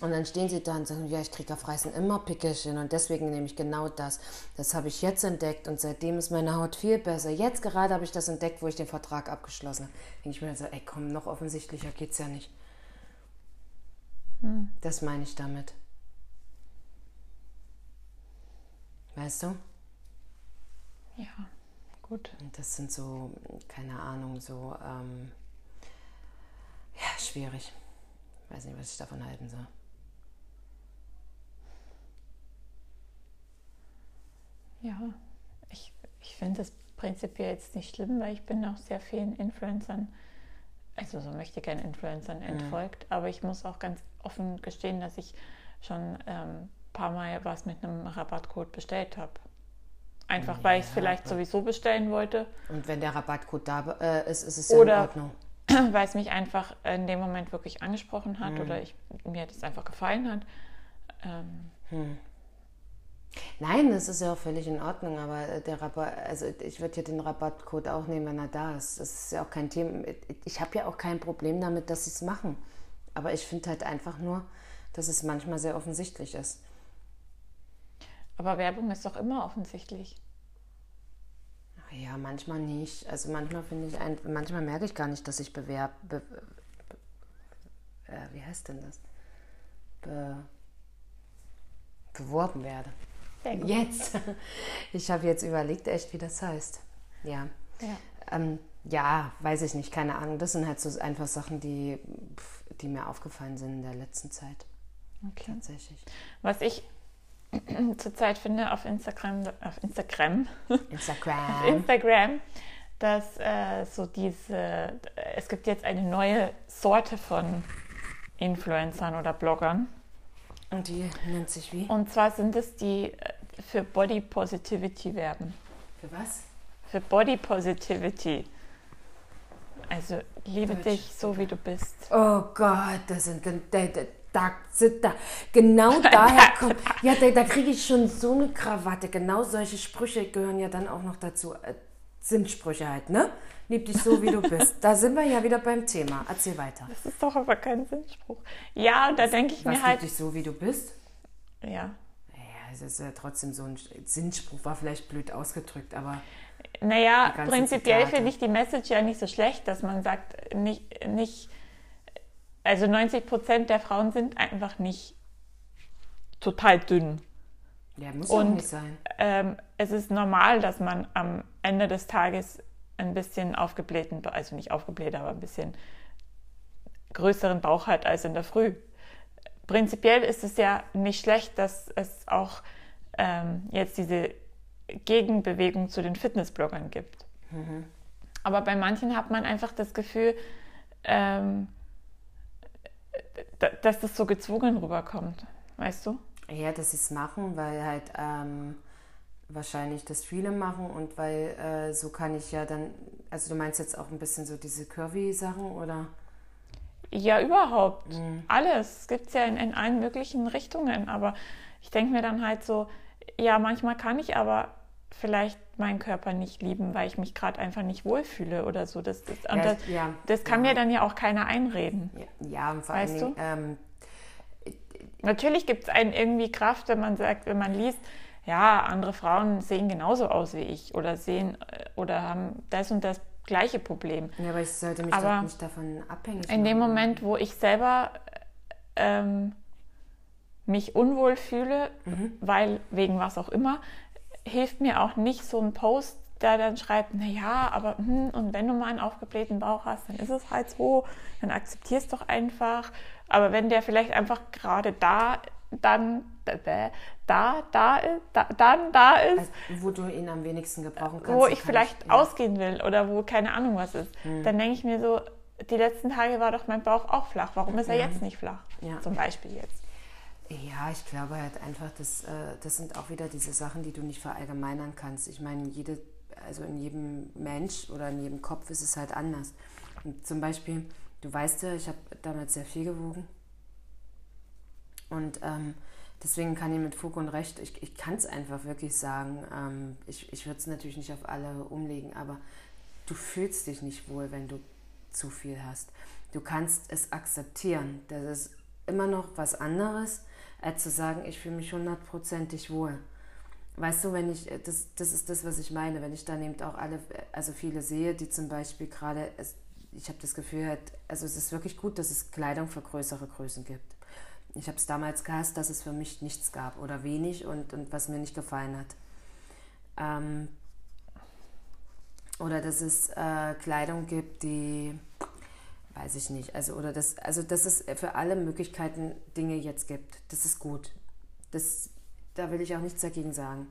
Und dann stehen sie da und sagen, ja, ich kriege auf Reisen immer Pickelchen und deswegen nehme ich genau das. Das habe ich jetzt entdeckt und seitdem ist meine Haut viel besser. Jetzt gerade habe ich das entdeckt, wo ich den Vertrag abgeschlossen habe. Denke ich mir so, ey komm, noch offensichtlicher geht's ja nicht. Das meine ich damit. Weißt du? Ja, gut. Und das sind so, keine Ahnung, so, ähm, ja, schwierig. Weiß nicht, was ich davon halten soll. Ja, ich, ich finde das prinzipiell jetzt nicht schlimm, weil ich bin auch sehr vielen Influencern, also so möchte gerne Influencern entfolgt, aber ich muss auch ganz offen gestehen, dass ich schon ähm, ein paar Mal was mit einem Rabattcode bestellt habe. Einfach weil ich es vielleicht sowieso bestellen wollte Und wenn der Rabattcode da äh, ist, ist es ja Oder- in Ordnung. weil es mich einfach in dem Moment wirklich angesprochen hat oder ich, mir das einfach gefallen hat. Ähm, Nein, das ist ja auch völlig in Ordnung, aber der Rabatt, also ich würde ja den Rabattcode auch nehmen, wenn er da ist. Das ist ja auch kein Thema. Ich habe ja auch kein Problem damit, dass sie es machen. Aber ich finde halt einfach nur, dass es manchmal sehr offensichtlich ist. Aber Werbung ist doch immer offensichtlich. Ja, manchmal nicht. Also manchmal finde ich, ein, manchmal merke ich gar nicht, dass ich bewerb, be, be, äh, wie heißt denn das? Be, beworben werde. Jetzt. Ich habe jetzt überlegt, echt, wie das heißt. Ja. Ja. Ähm, ja, weiß ich nicht, keine Ahnung. Das sind halt so einfach Sachen, die, die mir aufgefallen sind in der letzten Zeit. Okay. Tatsächlich. Was ich zurzeit finde auf Instagram, auf Instagram, Instagram. Instagram, dass äh, so diese, es gibt jetzt eine neue Sorte von Influencern oder Bloggern. Und die nennt sich wie? Und zwar sind es die äh, für Body Positivity werben. Für was? Für Body Positivity. Also liebe Deutsch. dich so wie du bist. Oh Gott, das sind da, da. Genau daher kommt. Ja, da, da kriege ich schon so eine Krawatte. Genau solche Sprüche gehören ja dann auch noch dazu. Äh, sind Sprüche halt, ne? Lieb dich so, wie du bist. Da sind wir ja wieder beim Thema. Erzähl weiter. Das ist doch aber kein Sinnspruch. Ja, und da denke ich Was mir lieb halt, dich so, wie du bist? ja, Ja, es ist ja trotzdem so ein Sinnspruch, war vielleicht blöd ausgedrückt, aber Naja, prinzipiell finde ich die Message ja nicht so schlecht, dass man sagt, nicht, nicht also 90 Prozent der Frauen sind einfach nicht total dünn. Ja, muss Und auch nicht sein. ähm, es ist normal, dass man am Ende des Tages ein bisschen aufgeblähten, also nicht aufgebläht, aber ein bisschen größeren Bauch hat als in der Früh. Prinzipiell ist es ja nicht schlecht, dass es auch ähm, jetzt diese Gegenbewegung zu den Fitnessbloggern gibt. Aber bei manchen hat man einfach das Gefühl, ähm, dass das so gezwungen rüberkommt. Weißt du? Ja, dass sie es machen, weil halt ähm, wahrscheinlich das viele machen und weil äh, so kann ich ja dann, also du meinst jetzt auch ein bisschen so diese Curvy-Sachen oder? Ja, überhaupt. Alles. Es gibt ja in, in allen möglichen Richtungen. Aber ich denke mir dann halt so, ja, manchmal kann ich aber vielleicht meinen Körper nicht lieben, weil ich mich gerade einfach nicht wohlfühle oder so. Das, das, Ja, das, ja, das kann ja. mir dann ja auch keiner einreden. Ja, und vor Weißt allen Dingen, ähm, Natürlich gibt es einen irgendwie Kraft, wenn man sagt, wenn man liest, ja, andere Frauen sehen genauso aus wie ich oder sehen äh, oder haben das und das gleiche Problem. ja, aber ich sollte mich Aber doch nicht davon abhängig In dem machen. Moment, wo ich selber ähm, mich unwohl fühle, weil wegen was auch immer, hilft mir auch nicht so ein Post, der dann schreibt, naja, aber hm, und wenn du mal einen aufgeblähten Bauch hast, dann ist es halt so, dann akzeptier es doch einfach. Aber wenn der vielleicht einfach gerade da, dann da, da, da dann da ist, Also, wo du ihn am wenigsten gebrauchen kannst. wo ich kann vielleicht ja. ausgehen will oder wo keine Ahnung was ist, dann denke ich mir so, die letzten Tage war doch mein Bauch auch flach. Warum ist er jetzt nicht flach? Ja. Zum Beispiel jetzt. Ja, ich glaube halt einfach, dass, äh, das sind auch wieder diese Sachen, die du nicht verallgemeinern kannst. Ich meine, jede, also in jedem Mensch oder in jedem Kopf ist es halt anders. Und zum Beispiel, du weißt ja, ich habe damals sehr viel gewogen. Und ähm, deswegen kann ich mit Fug und Recht, ich, ich kann es einfach wirklich sagen, ähm, ich, ich würde es natürlich nicht auf alle umlegen, aber du fühlst dich nicht wohl, wenn du zu viel hast. Du kannst es akzeptieren. Das ist immer noch was anderes, als zu sagen, ich fühle mich hundertprozentig wohl. Weißt du, wenn ich, das, das ist das, was ich meine, wenn ich dann eben auch alle, also viele sehe, die zum Beispiel gerade, ich habe das Gefühl, halt, also es ist wirklich gut, dass es Kleidung für größere Größen gibt. Ich habe es damals gehasst, dass es für mich nichts gab oder wenig und, und was mir nicht gefallen hat. Ähm, oder dass es äh, Kleidung gibt, die, weiß ich nicht, also oder das, also dass es für alle Möglichkeiten Dinge jetzt gibt. Das ist gut. Das, da will ich auch nichts dagegen sagen.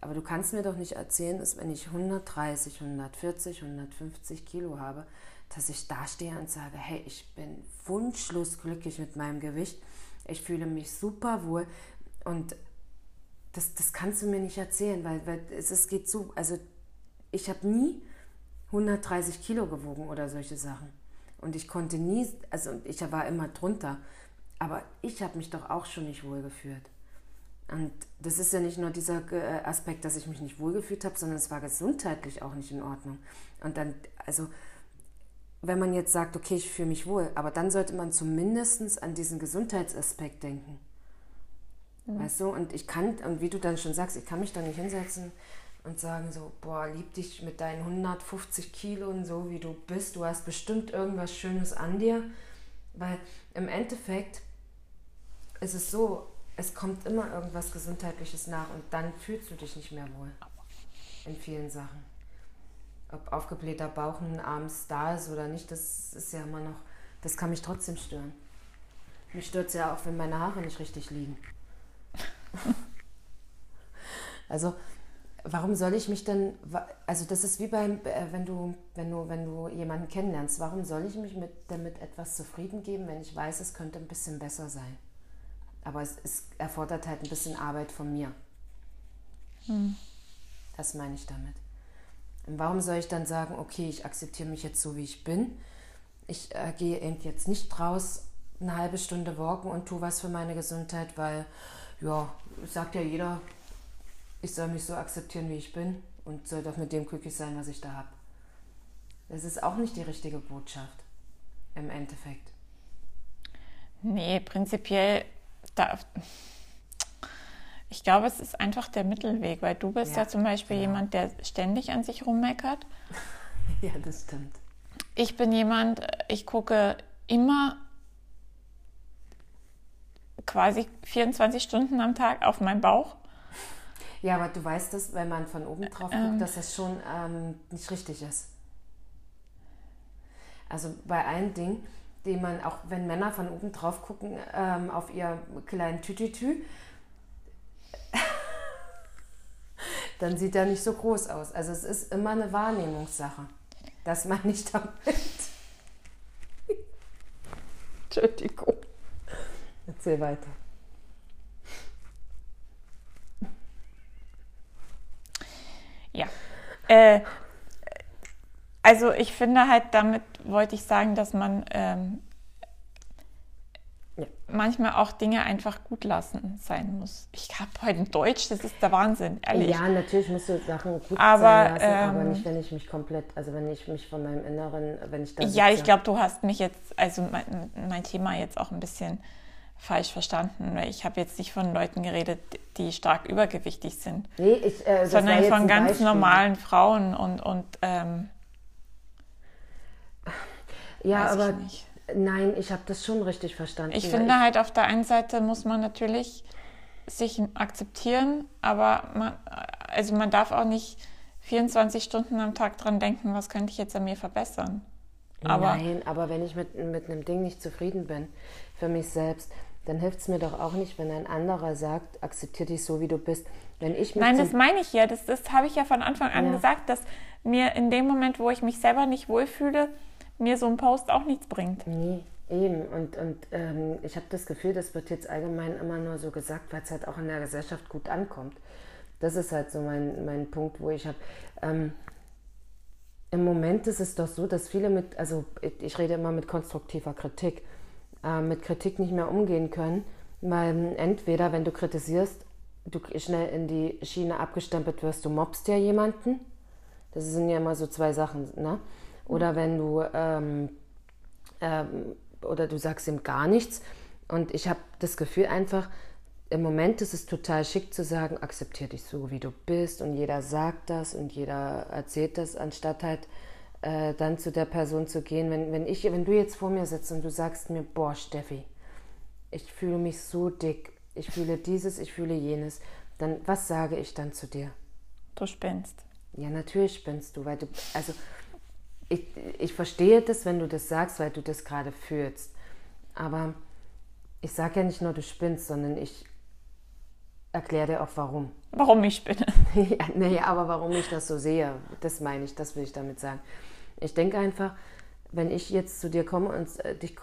Aber du kannst mir doch nicht erzählen, dass wenn ich 130, 140, 150 Kilo habe, dass ich dastehe und sage, hey, ich bin wunschlos glücklich mit meinem Gewicht. Ich fühle mich super wohl und das, das kannst du mir nicht erzählen, weil, weil es, es geht so, also ich habe nie 130 Kilo gewogen oder solche Sachen. Und ich konnte nie, also ich war immer drunter, aber ich habe mich doch auch schon nicht wohl gefühlt. Und das ist ja nicht nur dieser äh, Aspekt, dass ich mich nicht wohlgefühlt habe, sondern es war gesundheitlich auch nicht in Ordnung. Und dann, also, wenn man jetzt sagt, okay, ich fühle mich wohl, aber dann sollte man zumindest an diesen Gesundheitsaspekt denken. Weißt du, und ich kann, und wie du dann schon sagst, ich kann mich da nicht hinsetzen und sagen so, boah, lieb dich mit deinen 150 Kilo und so, wie du bist, du hast bestimmt irgendwas Schönes an dir, weil im Endeffekt ist es so, es kommt immer irgendwas Gesundheitliches nach und dann fühlst du dich nicht mehr wohl in vielen Sachen. Ob aufgeblähter Bauch nun abends da ist oder nicht, das ist ja immer noch, das kann mich trotzdem stören. Mich stört es ja auch, wenn meine Haare nicht richtig liegen. Also, warum soll ich mich denn, also das ist wie beim, äh, wenn du, wenn du, wenn du jemanden kennenlernst, warum soll ich mich mit, damit etwas zufrieden geben, wenn ich weiß, es könnte ein bisschen besser sein? Aber es, es erfordert halt ein bisschen Arbeit von mir. Das meine ich damit. Und warum soll ich dann sagen, okay, ich akzeptiere mich jetzt so, wie ich bin? Ich äh, gehe eben jetzt nicht raus, eine halbe Stunde walken und tue was für meine Gesundheit, weil, ja, sagt ja jeder, ich soll mich so akzeptieren, wie ich bin und soll doch mit dem glücklich sein, was ich da habe. Das ist auch nicht die richtige Botschaft im Endeffekt. Nee, prinzipiell, da, ich glaube, es ist einfach der Mittelweg, weil du bist ja, Ja, zum Beispiel genau. jemand, der ständig an sich rummeckert. Ja, das stimmt. Ich bin jemand, ich gucke immer quasi 24 Stunden am Tag auf meinen Bauch Ja, aber du weißt das, wenn man von oben drauf guckt, Ähm. dass das schon ähm, nicht richtig ist. Also bei allen Dingen, die man, auch wenn Männer von oben drauf gucken, ähm, auf ihr kleinen Tütütü, dann sieht er nicht so groß aus. Also es ist immer eine Wahrnehmungssache. Das meine ich damit. Entschuldigung. Erzähl weiter. Ja. Äh, also ich finde halt, damit wollte ich sagen, dass man ähm, Ja. manchmal auch Dinge einfach gut lassen sein muss. Ich habe heute ein Deutsch, das ist der Wahnsinn, ehrlich. Ja, natürlich musst du Sachen gut Aber, sein lassen, aber ähm, nicht, wenn ich mich komplett, also wenn ich mich von meinem Inneren, wenn ich da Ja, ich glaube, du hast mich jetzt, also mein, mein Thema jetzt auch ein bisschen falsch verstanden, ich habe jetzt nicht von Leuten geredet, die stark übergewichtig sind, Nee, ich, äh, sondern von ganz Beispiel. normalen Frauen und, und ähm, Ja, ich aber nicht. nein, ich habe das schon richtig verstanden. Ich finde halt, auf der einen Seite muss man natürlich sich akzeptieren, aber man, also man darf auch nicht 24 Stunden am Tag dran denken, was könnte ich jetzt an mir verbessern. Aber Nein, aber wenn ich mit, mit einem Ding nicht zufrieden bin, für mich selbst, dann hilft es mir doch auch nicht, wenn ein anderer sagt, akzeptiere dich so, wie du bist. Wenn ich Nein, das meine ich ja. Das, das habe ich ja von Anfang an Ja. gesagt, dass mir in dem Moment, wo ich mich selber nicht wohlfühle, mir so ein Post auch nichts bringt. Nee, eben. Und, und ähm, ich habe das Gefühl, das wird jetzt allgemein immer nur so gesagt, weil es halt auch in der Gesellschaft gut ankommt. Das ist halt so mein, mein Punkt, wo ich habe. Ähm, Im Moment ist es doch so, dass viele mit, also ich rede immer mit konstruktiver Kritik, äh, mit Kritik nicht mehr umgehen können, weil entweder, wenn du kritisierst, du schnell in die Schiene abgestempelt wirst, du mobst ja jemanden. Das sind ja immer so zwei Sachen, ne? Oder wenn du ähm, ähm, oder du sagst ihm gar nichts. Und ich habe das Gefühl einfach, im Moment ist es total schick zu sagen, akzeptiere dich so, wie du bist. Und jeder sagt das und jeder erzählt das, anstatt halt äh, dann zu der Person zu gehen. Wenn, wenn, ich, wenn du jetzt vor mir sitzt und du sagst mir, boah, Steffi, ich fühle mich so dick, ich fühle dieses, ich fühle jenes, dann was sage ich dann zu dir? Du spinnst. Ja, natürlich spinnst du, weil du, also ich, ich verstehe das, wenn du das sagst, weil du das gerade fühlst. Aber ich sage ja nicht nur, du spinnst, sondern ich erkläre dir auch warum. Warum ich spinne? ja, naja, aber warum ich das so sehe, das meine ich, das will ich damit sagen. Ich denke einfach, wenn ich jetzt zu dir komme und äh, dich,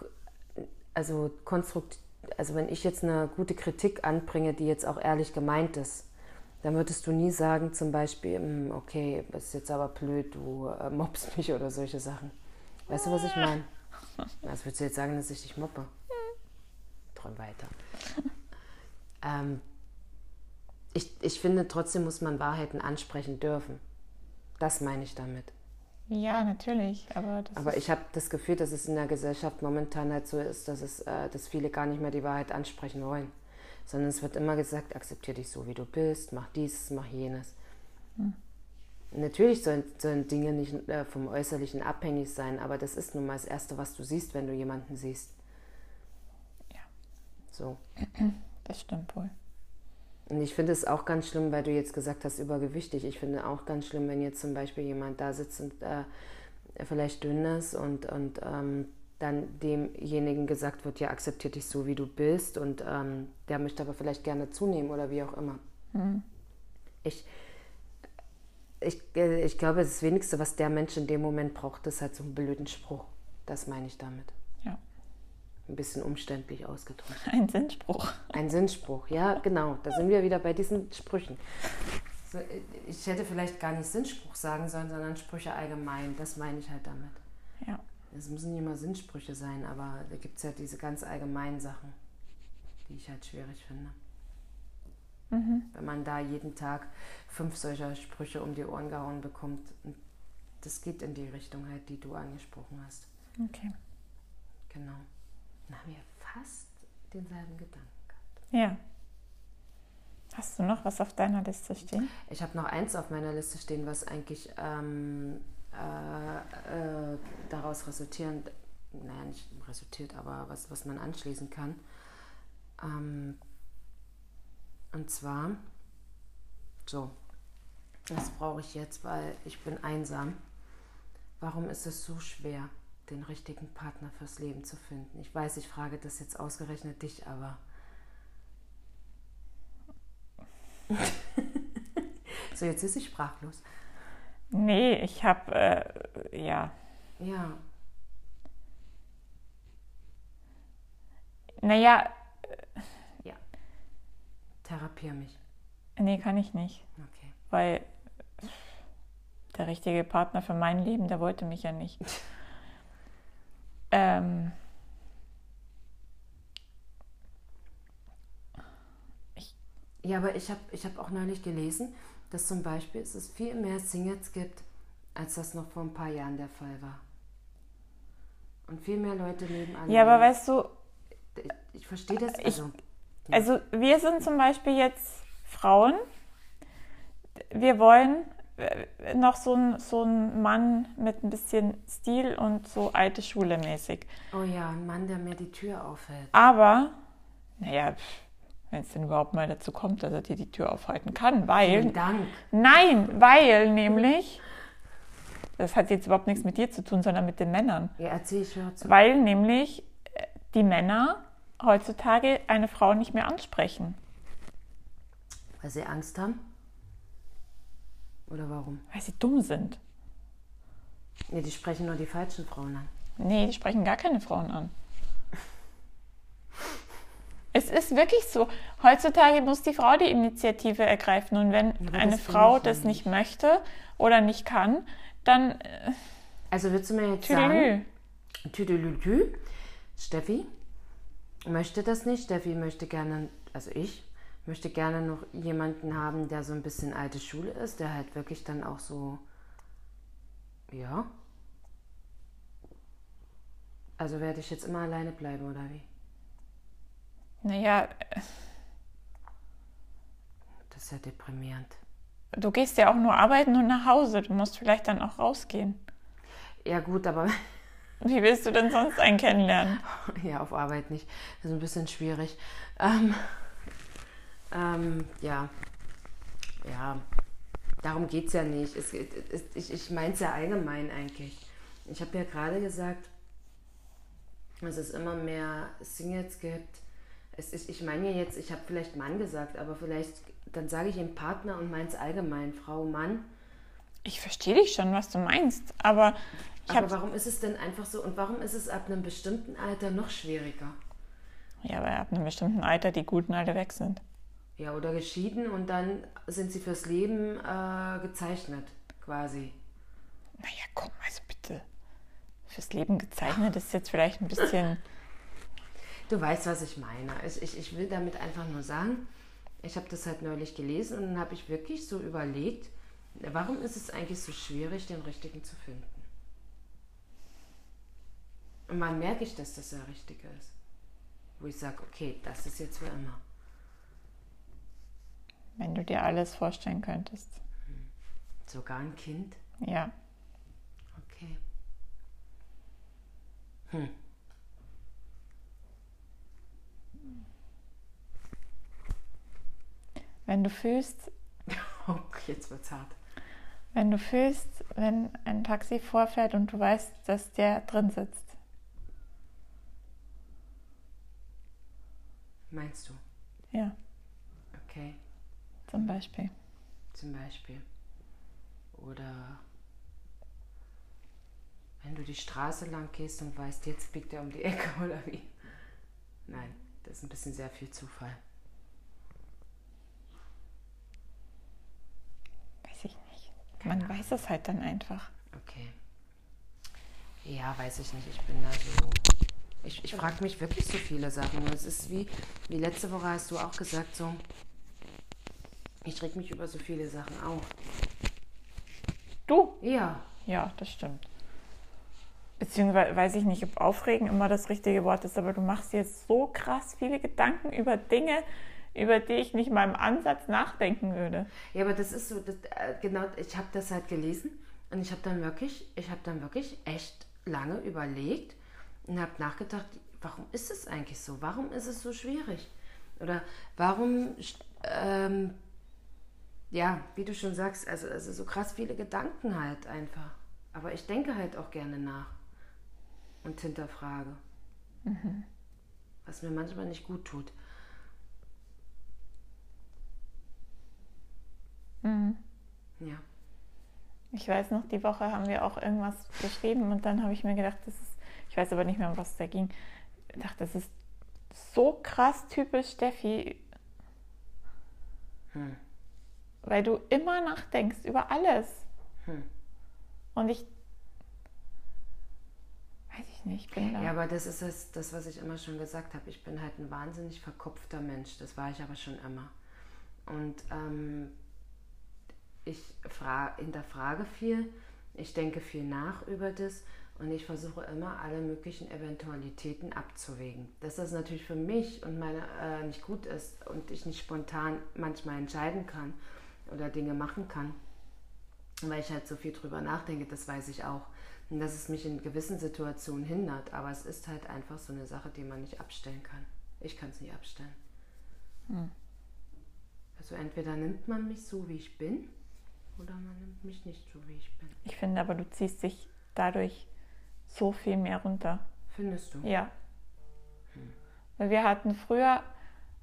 also konstrukt, also wenn ich jetzt eine gute Kritik anbringe, die jetzt auch ehrlich gemeint ist, dann würdest du nie sagen, zum Beispiel, "Hm, okay, das ist jetzt aber blöd, du äh, mobst mich oder solche Sachen. Weißt du, was ich meine? Was würdest du jetzt sagen, dass ich dich mobbe? Träum weiter. ähm, ich, ich finde, trotzdem muss man Wahrheiten ansprechen dürfen. Das meine ich damit. Ja, natürlich. Aber, Aber ich habe das Gefühl, dass es in der Gesellschaft momentan halt so ist, dass, es, äh, dass viele gar nicht mehr die Wahrheit ansprechen wollen. Sondern es wird immer gesagt, akzeptiere dich so, wie du bist, mach dies, mach jenes. Natürlich sollen, sollen Dinge nicht äh, vom Äußerlichen abhängig sein, aber das ist nun mal das Erste, was du siehst, wenn du jemanden siehst. Ja. So. das stimmt wohl. Und ich finde es auch ganz schlimm, weil du jetzt gesagt hast, übergewichtig. Ich finde auch ganz schlimm, wenn jetzt zum Beispiel jemand da sitzt und äh, vielleicht dünn ist und, und ähm, dann demjenigen gesagt wird, ja, akzeptiere dich so, wie du bist und ähm, der möchte aber vielleicht gerne zunehmen oder wie auch immer. Ich, ich, äh, ich glaube, das Wenigste, was der Mensch in dem Moment braucht, ist halt so einen blöden Spruch. Das meine ich damit. Ein bisschen umständlich ausgedrückt. Ein Sinnspruch. Ein Sinnspruch, ja, genau. Da sind wir wieder bei diesen Sprüchen. So, ich hätte vielleicht gar nicht Sinnspruch sagen sollen, sondern Sprüche allgemein. Das meine ich halt damit. Ja. Es müssen nicht immer Sinnsprüche sein, aber da gibt es ja diese ganz allgemeinen Sachen, die ich halt schwierig finde. Wenn man da jeden Tag fünf solcher Sprüche um die Ohren gehauen bekommt, das geht in die Richtung halt, die du angesprochen hast. Okay. Genau. Dann haben wir fast denselben Gedanken. Ja. Hast du noch was auf deiner Liste stehen? Ich habe noch eins auf meiner Liste stehen, was eigentlich ähm, äh, äh, daraus resultierend, naja, nicht resultiert, aber was, was man anschließen kann. Ähm, und zwar So, das brauche ich jetzt, weil ich bin einsam. Warum ist es so schwer, den richtigen Partner fürs Leben zu finden? Ich weiß, ich frage das jetzt ausgerechnet dich, aber. so, jetzt ist sie sprachlos. Nee, ich habe, äh, ja. Ja. Naja. Ja. Therapier mich. Nee, kann ich nicht. Okay. Weil der richtige Partner für mein Leben, der wollte mich ja nicht. ähm, ich, ja, aber ich habe ich hab auch neulich gelesen, dass zum Beispiel es viel mehr Singles gibt, als das noch vor ein paar Jahren der Fall war. Und viel mehr Leute leben allein. Ja, aber weißt du... Ich, ich verstehe das. Also, ich, also wir sind zum Beispiel jetzt Frauen. Wir wollen noch so ein, so ein Mann mit ein bisschen Stil und so alte Schule mäßig. Oh ja, ein Mann, der mir die Tür aufhält. Aber, naja, wenn es denn überhaupt mal dazu kommt, dass er dir die Tür aufhalten kann, weil. Vielen Dank. Nein, weil nämlich. Das hat jetzt überhaupt nichts mit dir zu tun, sondern mit den Männern. Ja, erzähl ich schon. Weil nämlich äh, die Männer heutzutage eine Frau nicht mehr ansprechen. Weil sie Angst haben? Oder warum? Weil sie dumm sind. Nee, die sprechen nur die falschen Frauen an. Nee, die sprechen gar keine Frauen an. es ist wirklich so. Heutzutage muss die Frau die Initiative ergreifen. Und wenn ja, eine Frau das nicht möchte oder nicht kann, dann. Äh, also würdest du mir jetzt Tüdelü. sagen, Tüdelü, Steffi möchte das nicht. Steffi möchte gerne, also ich möchte gerne noch jemanden haben, der so ein bisschen alte Schule ist, der halt wirklich dann auch so, ja. Also werde ich jetzt immer alleine bleiben, oder wie? Naja. Das ist ja deprimierend. Du gehst ja auch nur arbeiten und nach Hause. Du musst vielleicht dann auch rausgehen. Ja, gut, aber. Wie willst du denn sonst einen kennenlernen? Ja, auf Arbeit nicht. Das ist ein bisschen schwierig. Ähm. Ähm, ja, ja, darum geht es ja nicht. Es, es, ich ich meine es ja allgemein eigentlich. Ich habe ja gerade gesagt, dass es immer mehr Singles gibt. Es ist, ich meine ja jetzt, ich habe vielleicht Mann gesagt, aber vielleicht, dann sage ich ihm Partner und meins allgemein, Frau, Mann. Ich verstehe dich schon, was du meinst, aber ich Aber warum ist es denn einfach so und warum ist es ab einem bestimmten Alter noch schwieriger? Ja, weil ab einem bestimmten Alter die guten alle weg sind. Ja, oder geschieden und dann sind sie fürs Leben äh, gezeichnet, quasi. Naja, komm, also bitte. Fürs Leben gezeichnet ist jetzt vielleicht ein bisschen. Du weißt, was ich meine. Ich, ich, ich will damit einfach nur sagen, ich habe das halt neulich gelesen und dann habe ich wirklich so überlegt, warum ist es eigentlich so schwierig, den richtigen zu finden? Und wann merke ich, dass das der richtige ist? Wo ich sage, okay, das ist jetzt für immer. Wenn du dir alles vorstellen könntest. Sogar ein Kind? Ja. Okay. Hm. Wenn du fühlst. Oh, jetzt wird's hart. Wenn du fühlst, wenn ein Taxi vorfährt und du weißt, dass der drin sitzt. Meinst du? Ja. Okay. Zum Beispiel. Zum Beispiel. Oder wenn du die Straße lang gehst und weißt, jetzt biegt er um die Ecke oder wie? Nein, das ist ein bisschen sehr viel Zufall. Weiß ich nicht. Man weiß es halt dann einfach. Okay. Ja, weiß ich nicht. Ich bin da so. Ich, ich frage mich wirklich so viele Sachen. Es ist wie, wie letzte Woche hast du auch gesagt, so, ich reg mich über so viele Sachen auf. Du? Ja. Ja, das stimmt. Beziehungsweise weiß ich nicht, ob aufregen immer das richtige Wort ist, aber du machst jetzt so krass viele Gedanken über Dinge, über die ich nicht mal im Ansatz nachdenken würde. Ja, aber das ist so, das, äh, genau, ich habe das halt gelesen und ich habe dann wirklich, ich habe dann wirklich echt lange überlegt und habe nachgedacht, warum ist es eigentlich so? Warum ist es so schwierig? Oder warum ähm, ja, wie du schon sagst, also, also so krass viele Gedanken halt einfach. Aber ich denke halt auch gerne nach und hinterfrage. Mhm. Was mir manchmal nicht gut tut. Mhm. Ja. Ich weiß noch, die Woche haben wir auch irgendwas geschrieben und dann habe ich mir gedacht, das ist, ich weiß aber nicht mehr, um was da ging. Ich dachte, das ist so krass typisch Steffi. Hm. Weil du immer nachdenkst über alles. Hm. Und ich weiß ich nicht, ich bin da. Ja, aber das ist das, das, was ich immer schon gesagt habe. Ich bin halt ein wahnsinnig verkopfter Mensch. Das war ich aber schon immer. Und ähm, ich hinterfrage viel, ich denke viel nach über das und ich versuche immer alle möglichen Eventualitäten abzuwägen. Dass das natürlich für mich und meine äh, nicht gut ist und ich nicht spontan manchmal entscheiden kann oder Dinge machen kann, weil ich halt so viel drüber nachdenke, das weiß ich auch. Und dass es mich in gewissen Situationen hindert, aber es ist halt einfach so eine Sache, die man nicht abstellen kann. Ich kann es nicht abstellen. Hm. Also entweder nimmt man mich so, wie ich bin, oder man nimmt mich nicht so, wie ich bin. Ich finde aber, du ziehst dich dadurch so viel mehr runter. Findest du? Ja. Hm. Weil wir hatten früher,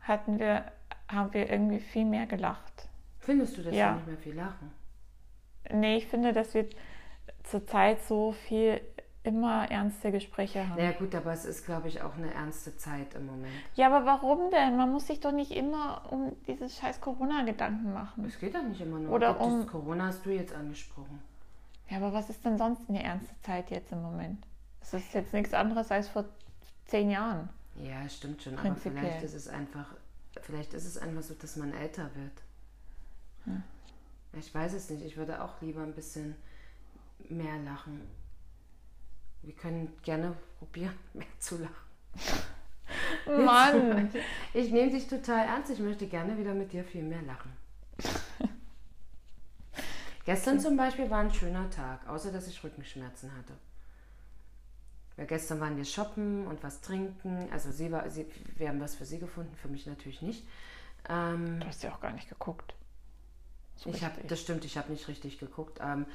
hatten wir, haben wir irgendwie viel mehr gelacht. Findest du, dass ja. wir nicht mehr viel lachen? Nee, ich finde, dass wir zurzeit so viel immer ernste Gespräche haben. Ja gut, aber es ist, glaube ich, auch eine ernste Zeit im Moment. Ja, aber warum denn? Man muss sich doch nicht immer um dieses scheiß Corona-Gedanken machen. Es geht doch nicht immer nur Oder um... Das Corona hast du jetzt angesprochen. Ja, aber was ist denn sonst eine ernste Zeit jetzt im Moment? Es ist jetzt nichts anderes als vor zehn Jahren. Ja, stimmt schon. Aber vielleicht ist es einfach, vielleicht ist es einfach so, dass man älter wird. Hm. Ich weiß es nicht. Ich würde auch lieber ein bisschen mehr lachen. Wir können gerne probieren, mehr zu lachen. Mann! Ich nehme dich total ernst. Ich möchte gerne wieder mit dir viel mehr lachen. Gestern zum Beispiel war ein schöner Tag, außer dass ich Rückenschmerzen hatte. Weil gestern waren wir shoppen und was trinken. Also sie war, sie, wir haben was für sie gefunden, für mich natürlich nicht. Ähm, du hast ja auch gar nicht geguckt. So ich hab, das stimmt, ich habe nicht richtig geguckt. Ähm,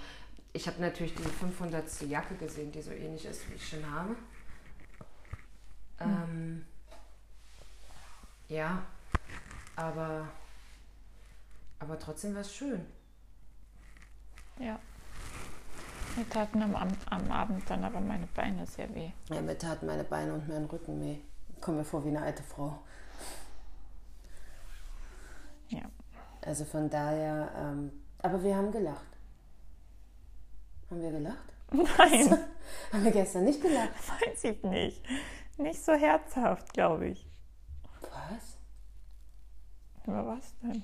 ich habe natürlich diese 500. Jacke gesehen, die so ähnlich ist, wie ich schon habe. Hm. Ähm, ja, aber, aber trotzdem war es schön. Ja. Mir taten am, am Abend dann aber meine Beine sehr weh. Ja, mir taten meine Beine und mein Rücken weh. Ich komme mir vor wie eine alte Frau. Ja. Also von daher, ähm, aber wir haben gelacht. Haben wir gelacht? Nein. haben wir gestern nicht gelacht? Weiß ich nicht. Nicht so herzhaft, glaube ich. Was? Über was denn?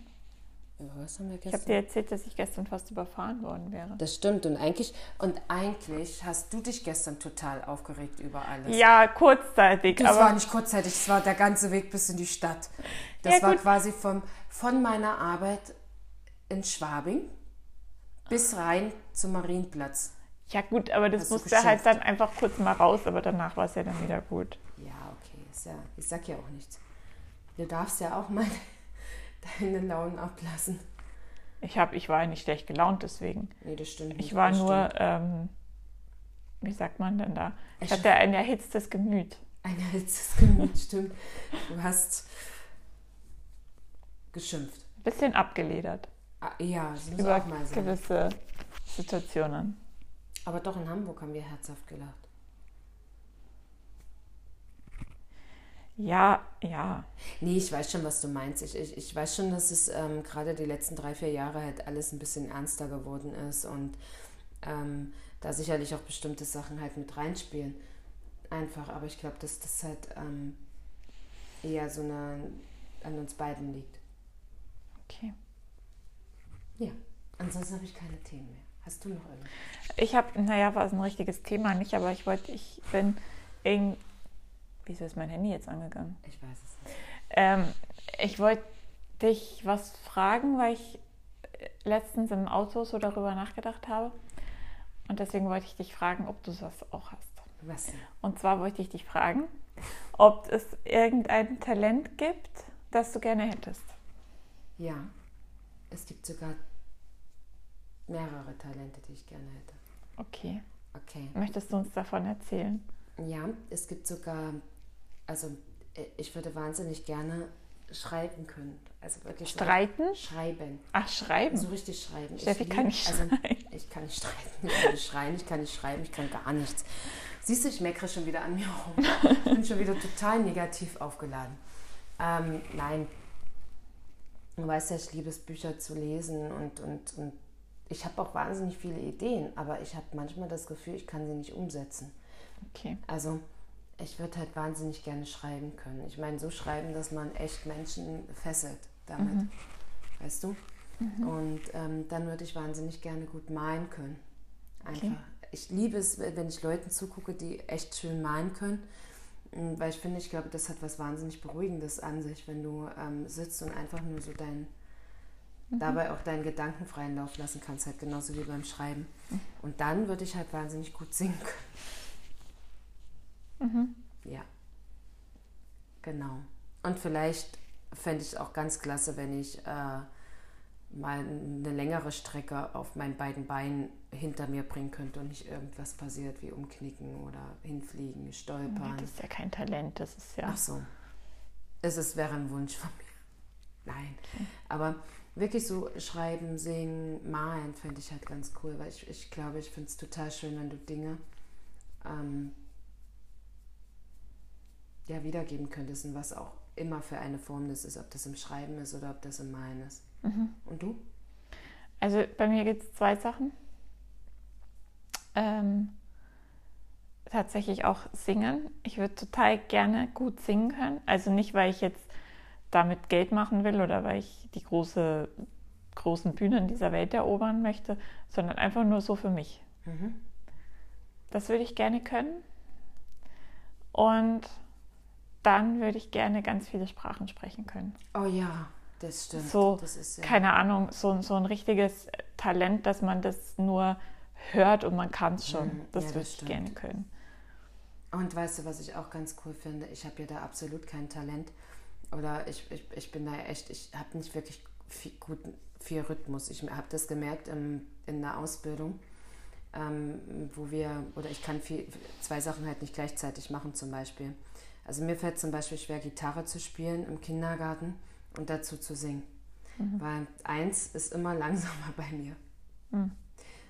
Was haben wir gestern? Ich habe dir erzählt, dass ich gestern fast überfahren worden wäre. Das stimmt und eigentlich und eigentlich hast du dich gestern total aufgeregt über alles. Ja, kurzzeitig. Das war nicht kurzzeitig, es war der ganze Weg bis in die Stadt. Das ja, war quasi vom, von meiner Arbeit in Schwabing bis rein zum Marienplatz. Ja gut, aber das musste halt dann einfach kurz mal raus, aber danach war es ja dann wieder gut. Ja, okay. Ist ja, ich sag ja auch nichts. Du darfst ja auch mal deine Launen ablassen. Ich, hab, ich war nicht schlecht gelaunt deswegen. Nee, das stimmt nicht. Ich war nur, ähm, wie sagt man denn da? Ich hatte ein erhitztes Gemüt. Ein erhitztes Gemüt, stimmt. Du hast geschimpft. Bisschen abgeledert. Ah, ja, das muss Über auch mal sein. gewisse Situationen. Aber doch in Hamburg haben wir herzhaft gelacht. Ja, ja. Nee, ich weiß schon, was du meinst. Ich, ich, ich weiß schon, dass es ähm, gerade die letzten drei, vier Jahre halt alles ein bisschen ernster geworden ist und ähm, da sicherlich auch bestimmte Sachen halt mit reinspielen. Einfach, aber ich glaube, dass das halt ähm, eher so eine, an uns beiden liegt. Okay. Ja, ansonsten habe ich keine Themen mehr. Hast du noch irgendwas? Ich habe, naja, war es ein richtiges Thema nicht, aber ich wollte, ich bin irgendwie. Wieso ist mein Handy jetzt angegangen? Ich weiß es nicht. Ähm, ich wollte dich was fragen, weil ich letztens im Auto so darüber nachgedacht habe. Und deswegen wollte ich dich fragen, ob du das auch hast. Was? Und zwar wollte ich dich fragen, ob es irgendein Talent gibt, das du gerne hättest. Ja. es gibt sogar mehrere Talente, die ich gerne hätte. Okay. Okay. Möchtest du uns davon erzählen? Ja, es gibt sogar, also äh, ich würde wahnsinnig gerne schreiben können. Also wirklich so Streiten? schreiben. Ach, schreiben. So richtig schreiben. Steffi Ich kann nicht also, schreiben. Ich kann nicht streiten, ich kann nicht schreien, ich kann nicht schreiben, ich kann gar nichts. Siehst du, ich meckere schon wieder an mir rum. Ich bin schon wieder total negativ aufgeladen. Ähm, nein, du weißt ja, ich liebe es, Bücher zu lesen und, und, und ich habe auch wahnsinnig viele Ideen, aber ich habe manchmal das Gefühl, ich kann sie nicht umsetzen. Okay. Also ich würde halt wahnsinnig gerne schreiben können. Ich meine, so schreiben, dass man echt Menschen fesselt damit. Weißt du? Und ähm, dann würde ich wahnsinnig gerne gut malen können. Einfach. Okay. Ich liebe es, wenn ich Leuten zugucke, die echt schön malen können. Mm, Weil ich finde, ich glaube, das hat was wahnsinnig Beruhigendes an sich, wenn du ähm, sitzt und einfach nur so dein, dabei auch deinen Gedanken freien Lauf lassen kannst, halt genauso wie beim Schreiben. Und dann würde ich halt wahnsinnig gut singen können. Ja. Genau. Und vielleicht fände ich es auch ganz klasse, wenn ich äh, mal eine längere Strecke auf meinen beiden Beinen hinter mir bringen könnte und nicht irgendwas passiert wie umknicken oder hinfliegen, Nee, stolpern. das ist ja kein Talent, das ist ja. Ach so. Es ist, wäre ein Wunsch von mir. Nein. Aber wirklich so schreiben, singen, malen fände ich halt ganz cool, weil ich, ich glaube, ich finde es total schön, wenn du Dinge ähm, ja, wiedergeben könntest und was auch immer für eine Form das ist, ob das im Schreiben ist oder ob das im Malen ist. Und du? Also bei mir gibt es zwei Sachen. Ähm, tatsächlich auch singen. Ich würde total gerne gut singen können. Also nicht, weil ich jetzt damit Geld machen will oder weil ich die große, großen Bühnen dieser Welt erobern möchte, sondern einfach nur so für mich. Mhm. Das würde ich gerne können. Und dann würde ich gerne ganz viele Sprachen sprechen können. Oh ja, das stimmt. So, das ist ja, keine Ahnung, so, so ein richtiges Talent, dass man das nur hört und man kann es schon. Das ja, würde ich stimmt. gerne können. Und weißt du, was ich auch ganz cool finde? Ich habe ja da absolut kein Talent. Oder ich, ich, ich bin da echt, ich habe nicht wirklich viel, gut, viel Rhythmus. Ich habe das gemerkt im, in der Ausbildung, ähm, wo wir, oder ich kann viel, zwei Sachen halt nicht gleichzeitig machen zum Beispiel. Also mir fällt zum Beispiel schwer, Gitarre zu spielen im Kindergarten und dazu zu singen. Weil eins ist immer langsamer bei mir.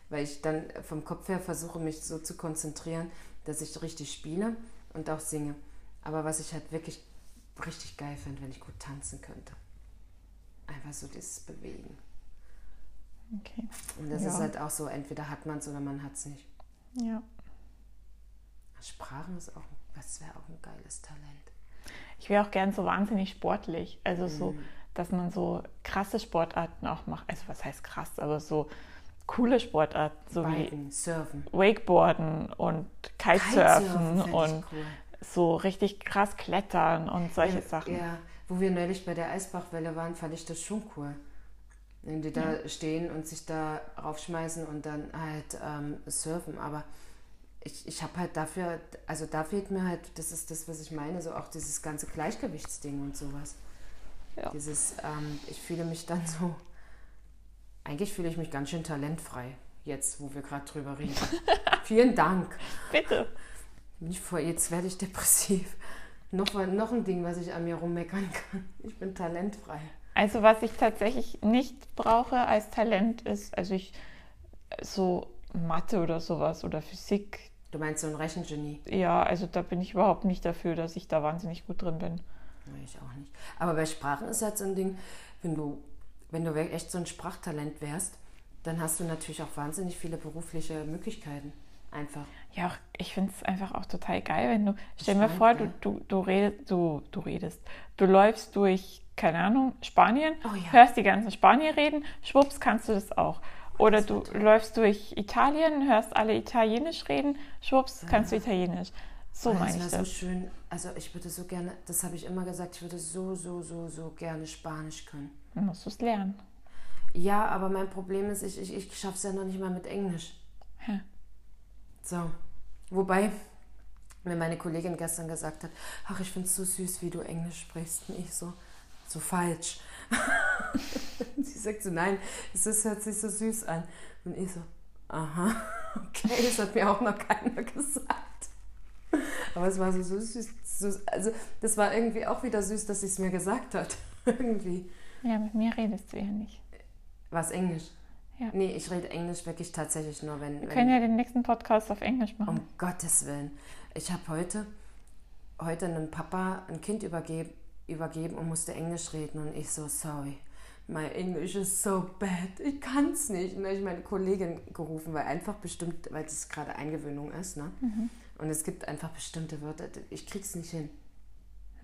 Weil ich dann vom Kopf her versuche, mich so zu konzentrieren, dass ich richtig spiele und auch singe. Aber was ich halt wirklich richtig geil finde, wenn ich gut tanzen könnte. Einfach so dieses Bewegen. Okay. Und das Ja. ist halt auch so, entweder hat man es oder man hat es nicht. Ja. Sprachen ist auch, das wäre auch ein geiles Talent. Ich wäre auch gern so wahnsinnig sportlich. Also so, Mhm. dass man so krasse Sportarten auch macht. Also was heißt krass, aber so coole Sportarten, so Biken, Surfen. wie Wakeboarden und Kitesurfen und cool. so richtig krass klettern und solche ja, Sachen. Ja, wo wir neulich bei der Eisbachwelle waren, fand ich das schon cool. Wenn die da stehen und sich da raufschmeißen und dann halt ähm, surfen. Aber ich, ich habe halt dafür, also da fehlt mir halt, das ist das, was ich meine, so auch dieses ganze Gleichgewichtsding und sowas. Ja. Dieses, ähm, ich fühle mich dann so, eigentlich fühle ich mich ganz schön talentfrei, jetzt, wo wir gerade drüber reden. Vielen Dank. Bitte. Bin ich vor, jetzt werde ich depressiv. Noch, noch ein Ding, was ich an mir rummeckern kann. Ich bin talentfrei. Also was ich tatsächlich nicht brauche als Talent ist, also ich so Mathe oder sowas oder Physik. Du meinst so ein Rechengenie? Ja, also da bin ich überhaupt nicht dafür, dass ich da wahnsinnig gut drin bin. Ich auch nicht. Aber bei Sprachen ist halt so ein Ding, wenn du, wenn du echt so ein Sprachtalent wärst, dann hast du natürlich auch wahnsinnig viele berufliche Möglichkeiten. Einfach. Ja, auch, ich finde es einfach auch total geil, wenn du, stell mir vor, du, du, du, redest, du, du redest, du läufst durch, keine Ahnung, Spanien, Oh ja. hörst die ganzen Spanier reden, schwupps kannst du das auch. Oder Das du läufst durch Italien, hörst alle Italienisch reden, schwupps kannst du Italienisch. So das meine ich so das. schön. Also ich würde so gerne, das habe ich immer gesagt, ich würde so, so, so, so gerne Spanisch können. Dann musst du es lernen. Ja, aber mein Problem ist, ich, ich, ich schaffe es ja noch nicht mal mit Englisch. Ja. So. Wobei mir meine Kollegin gestern gesagt hat, ach, ich finde es so süß, wie du Englisch sprichst. Und ich so, so falsch. sie sagt so, nein, das hört sich so süß an. Und ich so, aha, okay, das hat mir auch noch keiner gesagt. Aber es war so, so süß. So, also das war irgendwie auch wieder süß, dass sie es mir gesagt hat. irgendwie. Ja, mit mir redest du ja nicht. Was Englisch? Ja. Nee, ich rede Englisch wirklich tatsächlich nur, wenn. Wir wenn können ja den nächsten Podcast auf Englisch machen. um Gottes Willen. Ich habe heute, heute einem Papa ein Kind übergeben, übergeben und musste Englisch reden und ich so, sorry. My English is so bad. Ich kann's nicht. Und dann habe ich meine Kollegin gerufen, weil einfach bestimmt, weil das gerade Eingewöhnung ist, ne? Und es gibt einfach bestimmte Wörter, ich krieg's nicht hin.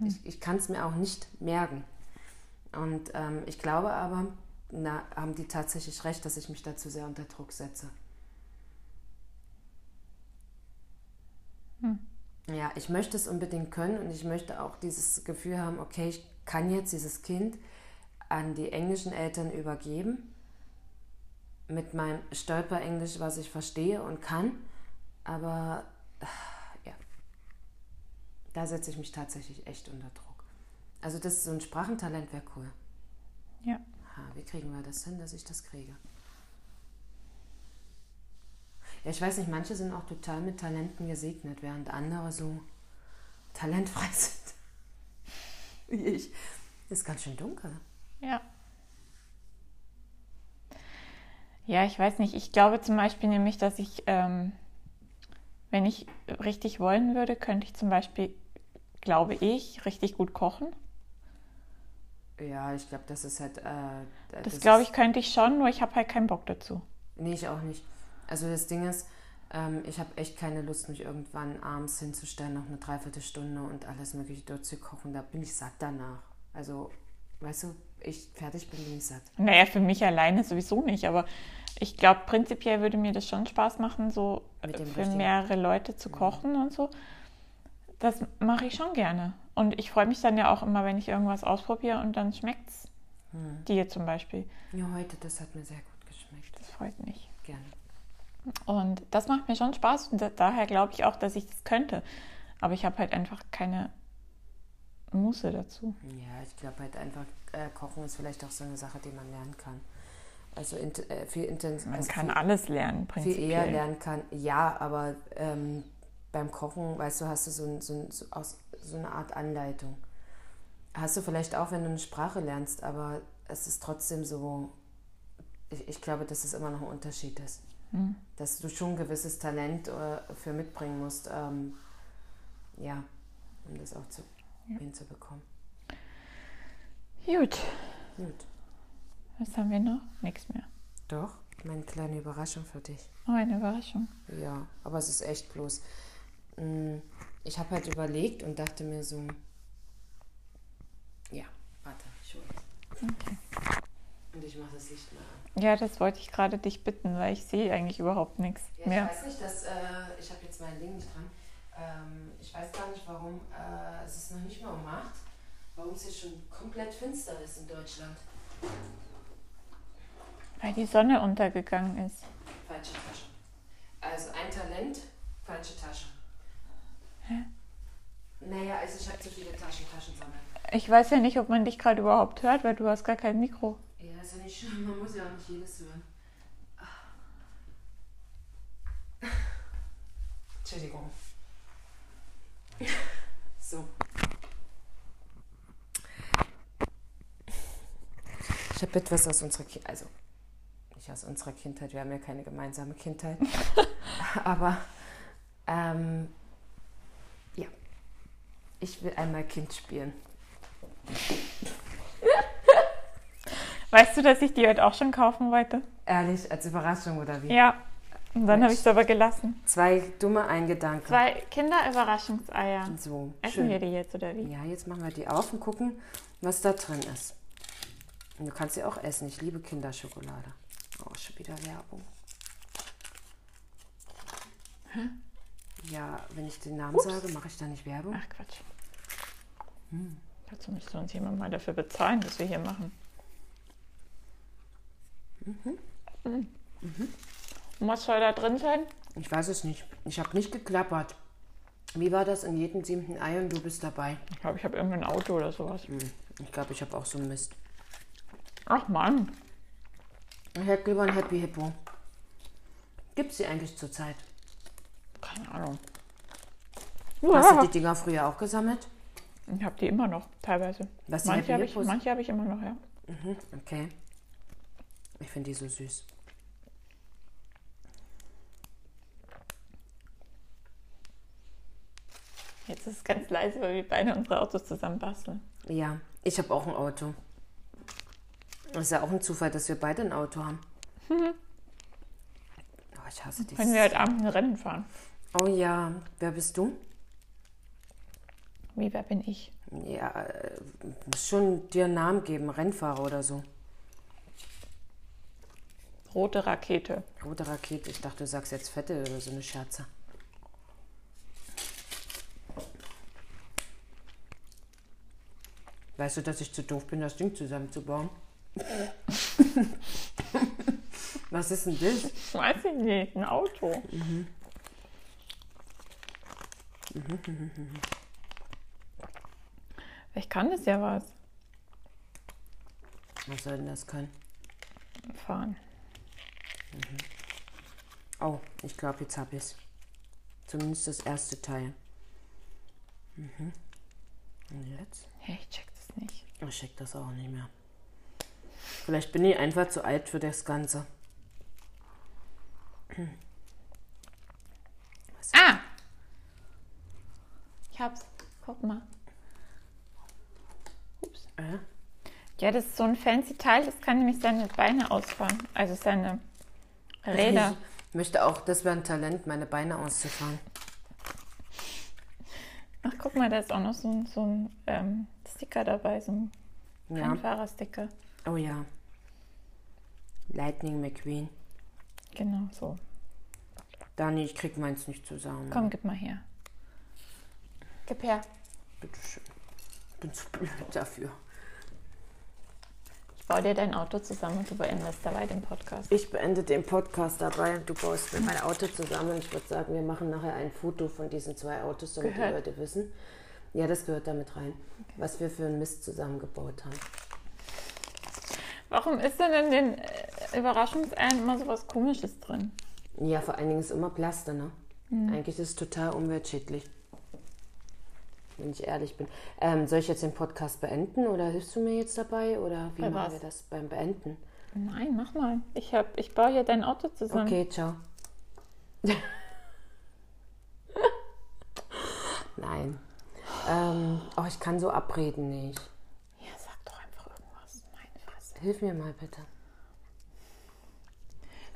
Ich, ich kann es mir auch nicht merken. Und ähm, ich glaube aber, na, haben die tatsächlich recht, dass ich mich da zu sehr unter Druck setze. Ja, ich möchte es unbedingt können und ich möchte auch dieses Gefühl haben, okay, ich kann jetzt dieses Kind an die englischen Eltern übergeben mit meinem Stolperenglisch, was ich verstehe und kann. Aber äh, ja, da setze ich mich tatsächlich echt unter Druck. Also das ist so ein Sprachentalent wäre cool. Ja. Ha, wie kriegen wir das hin, dass ich das kriege? Ja, ich weiß nicht, manche sind auch total mit Talenten gesegnet, während andere so talentfrei sind. Wie ich. Ist ganz schön dunkel. Ja. Ja, ich weiß nicht. Ich glaube zum Beispiel nämlich, dass ich, ähm, wenn ich richtig wollen würde, könnte ich zum Beispiel, glaube ich, richtig gut kochen. Ja, ich glaube, das ist halt. Äh, Das, glaube ist- ich, könnte ich schon, nur ich habe halt keinen Bock dazu. Nee, ich auch nicht. Also das Ding ist, ähm, ich habe echt keine Lust, mich irgendwann abends hinzustellen, noch eine Dreiviertelstunde und alles mögliche durchzukochen. Da bin ich satt danach. Also, weißt du, ich fertig bin, bin ich satt. Naja, für mich alleine sowieso nicht, aber ich glaube, prinzipiell würde mir das schon Spaß machen, so dem für richtigen- mehrere Leute zu kochen und so. Das mache ich schon gerne. Und ich freue mich dann ja auch immer, wenn ich irgendwas ausprobiere und dann schmeckt es Hm. dir zum Beispiel. Ja, heute, das hat mir sehr gut geschmeckt. Das freut mich. Gerne. Und das macht mir schon Spaß und da, daher glaube ich auch, dass ich das könnte. Aber ich habe halt einfach keine Muße dazu. Ja, ich glaube halt einfach, äh, Kochen ist vielleicht auch so eine Sache, die man lernen kann. Also int äh, viel intensiv. Man also kann viel, alles lernen, viel prinzipiell. eher lernen kann. Ja, aber ähm, beim Kochen, weißt du, hast du so, so, so, so eine Art Anleitung. Hast du vielleicht auch, wenn du eine Sprache lernst, aber es ist trotzdem so, ich, ich glaube, dass es immer noch ein Unterschied ist. Hm. Dass du schon ein gewisses Talent äh, für mitbringen musst, ähm, ja, um das auch zu, hinzubekommen. Gut, Gut. was haben wir noch? Nichts mehr. Doch, meine kleine Überraschung für dich. Oh, eine Überraschung. Ja, aber es ist echt bloß. mm, Ich habe halt überlegt und dachte mir so, ja, warte, es. Okay. Und ich mache das Licht mal an. Ja, das wollte ich gerade dich bitten, weil ich sehe eigentlich überhaupt nichts Ja, ich mehr. weiß nicht, dass, äh, ich habe jetzt mein Ding nicht dran. Ähm, ich weiß gar nicht, warum, äh, es ist noch nicht mal um 8, warum es jetzt schon komplett finster ist in Deutschland. Weil die Sonne untergegangen ist. Falsche Tasche. Also ein Talent, falsche Tasche. Hä? Naja, also ich habe zu viele Taschen, Taschen sammeln. Ich weiß ja nicht, ob man dich gerade überhaupt hört, weil du hast gar kein Mikro. Ja, ist ja nicht schlimm, man muss ja auch nicht jedes hören. Entschuldigung. So. Ich habe etwas aus unserer Kindheit, also nicht aus unserer Kindheit, wir haben ja keine gemeinsame Kindheit, aber ähm, ja, ich will einmal Kind spielen. Weißt du, dass ich die heute auch schon kaufen wollte? Ehrlich, als Überraschung oder wie? Ja. Und dann habe ich es aber gelassen. Zwei dumme Eingedanken. Zwei Kinderüberraschungseier. So, Essen schön. wir die jetzt oder wie? Ja, jetzt machen wir die auf und gucken, was da drin ist. Und du kannst sie auch essen. Ich liebe Kinderschokolade. Oh, schon wieder Werbung. Ja, wenn ich den Namen Ups. sage, mache ich da nicht Werbung. Ach Quatsch. Dazu müsste uns jemand mal dafür bezahlen, was wir hier machen. Mhm. Und was soll da drin sein? Ich weiß es nicht. Ich habe nicht geklappert. Wie war das in jedem siebten Ei und du bist dabei? Ich glaube, ich habe irgendein Auto oder sowas. Hm, Ich glaube, ich habe auch so einen Mist. Ach Mann. Ich hätte lieber ein Happy Hippo. Gibt es die eigentlich zurzeit? Keine Ahnung. Hast du die Dinger früher auch gesammelt? Ich habe die immer noch, teilweise. Was, die manche habe ich, manche hab ich immer noch, ja. Mhm, okay. Ich finde die so süß. Jetzt ist es ganz leise, weil wir beide unsere Autos zusammen basteln. Ja, ich habe auch ein Auto. Das ist ja auch ein Zufall, dass wir beide ein Auto haben. Oh, ich hasse dieses. Können wir heute Abend ein Rennen fahren? Oh ja, wer bist du? Wie, wer bin ich? Ja, äh, muss schon dir einen Namen geben, Rennfahrer oder so. Rote Rakete. Rote Rakete, ich dachte, du sagst jetzt Fette oder so eine Scherze. Weißt du, dass ich zu doof bin, das Ding zusammenzubauen? Was ist denn das? Weiß ich nicht, ein Auto. Vielleicht kann das ja was. Was soll denn das können? Fahren. Oh, ich glaube, jetzt habe ich es. Zumindest das erste Teil. Mhm. Und jetzt? Hey, ich check das nicht. Ich check das auch nicht mehr. Vielleicht bin ich einfach zu alt für das Ganze. Ah! Ich hab's. Guck mal. Ups. Äh? Ja, das ist so ein fancy Teil, das kann nämlich seine Beine ausfahren. Also seine Räder. Ich möchte auch, das wäre ein Talent, meine Beine auszufahren. Ach, guck mal, da ist auch noch so ein, so ein ähm, Sticker dabei, so ein Ja. Rennfahrersticker. Oh ja. Lightning McQueen. Genau, so. Dani, ich krieg meins nicht zusammen. Komm, gib mal her. Gib her. Bitteschön. Ich bin zu blöd dafür. Baue dir dein Auto zusammen und du beendest dabei den Podcast. Ich beende den Podcast dabei und du baust mir mein Auto zusammen. Ich würde sagen, wir machen nachher ein Foto von diesen zwei Autos, damit Gehört. die Leute wissen. Ja, das gehört damit rein, was wir für einen Mist zusammengebaut haben. Warum ist denn in den äh, Überraschungseiern immer so was Komisches drin? Ja, vor allen Dingen ist immer Plaste, ne? Eigentlich ist es total umweltschädlich. Wenn ich ehrlich bin. Ähm, soll ich jetzt den Podcast beenden oder hilfst du mir jetzt dabei? Oder wie Bei machen was? wir das beim Beenden? Nein, mach mal. Ich, hab, ich baue hier dein Auto zusammen. Okay, ciao. Nein. Ähm, oh, ich kann so abreden nicht. Ja, sag doch einfach irgendwas. Meine Fresse. Hilf mir mal bitte.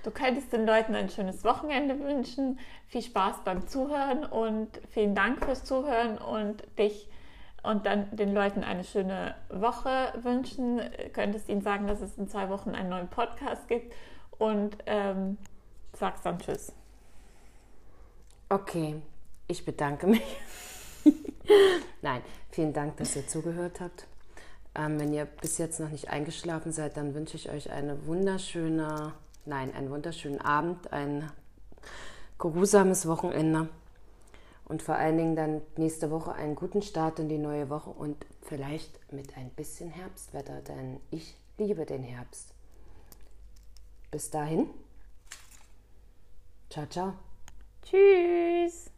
Du könntest den Leuten ein schönes Wochenende wünschen. Viel Spaß beim Zuhören und vielen Dank fürs Zuhören und dich und dann den Leuten eine schöne Woche wünschen. Könntest ihnen sagen, dass es in zwei Wochen einen neuen Podcast gibt und ähm, sagst dann Tschüss. Okay, ich bedanke mich. Nein, vielen Dank, dass ihr zugehört habt. Ähm, wenn ihr bis jetzt noch nicht eingeschlafen seid, dann wünsche ich euch eine wunderschöne, nein, einen wunderschönen Abend, ein geruhsames Wochenende und vor allen Dingen dann nächste Woche einen guten Start in die neue Woche und vielleicht mit ein bisschen Herbstwetter, denn ich liebe den Herbst. Bis dahin. Ciao, ciao. Tschüss.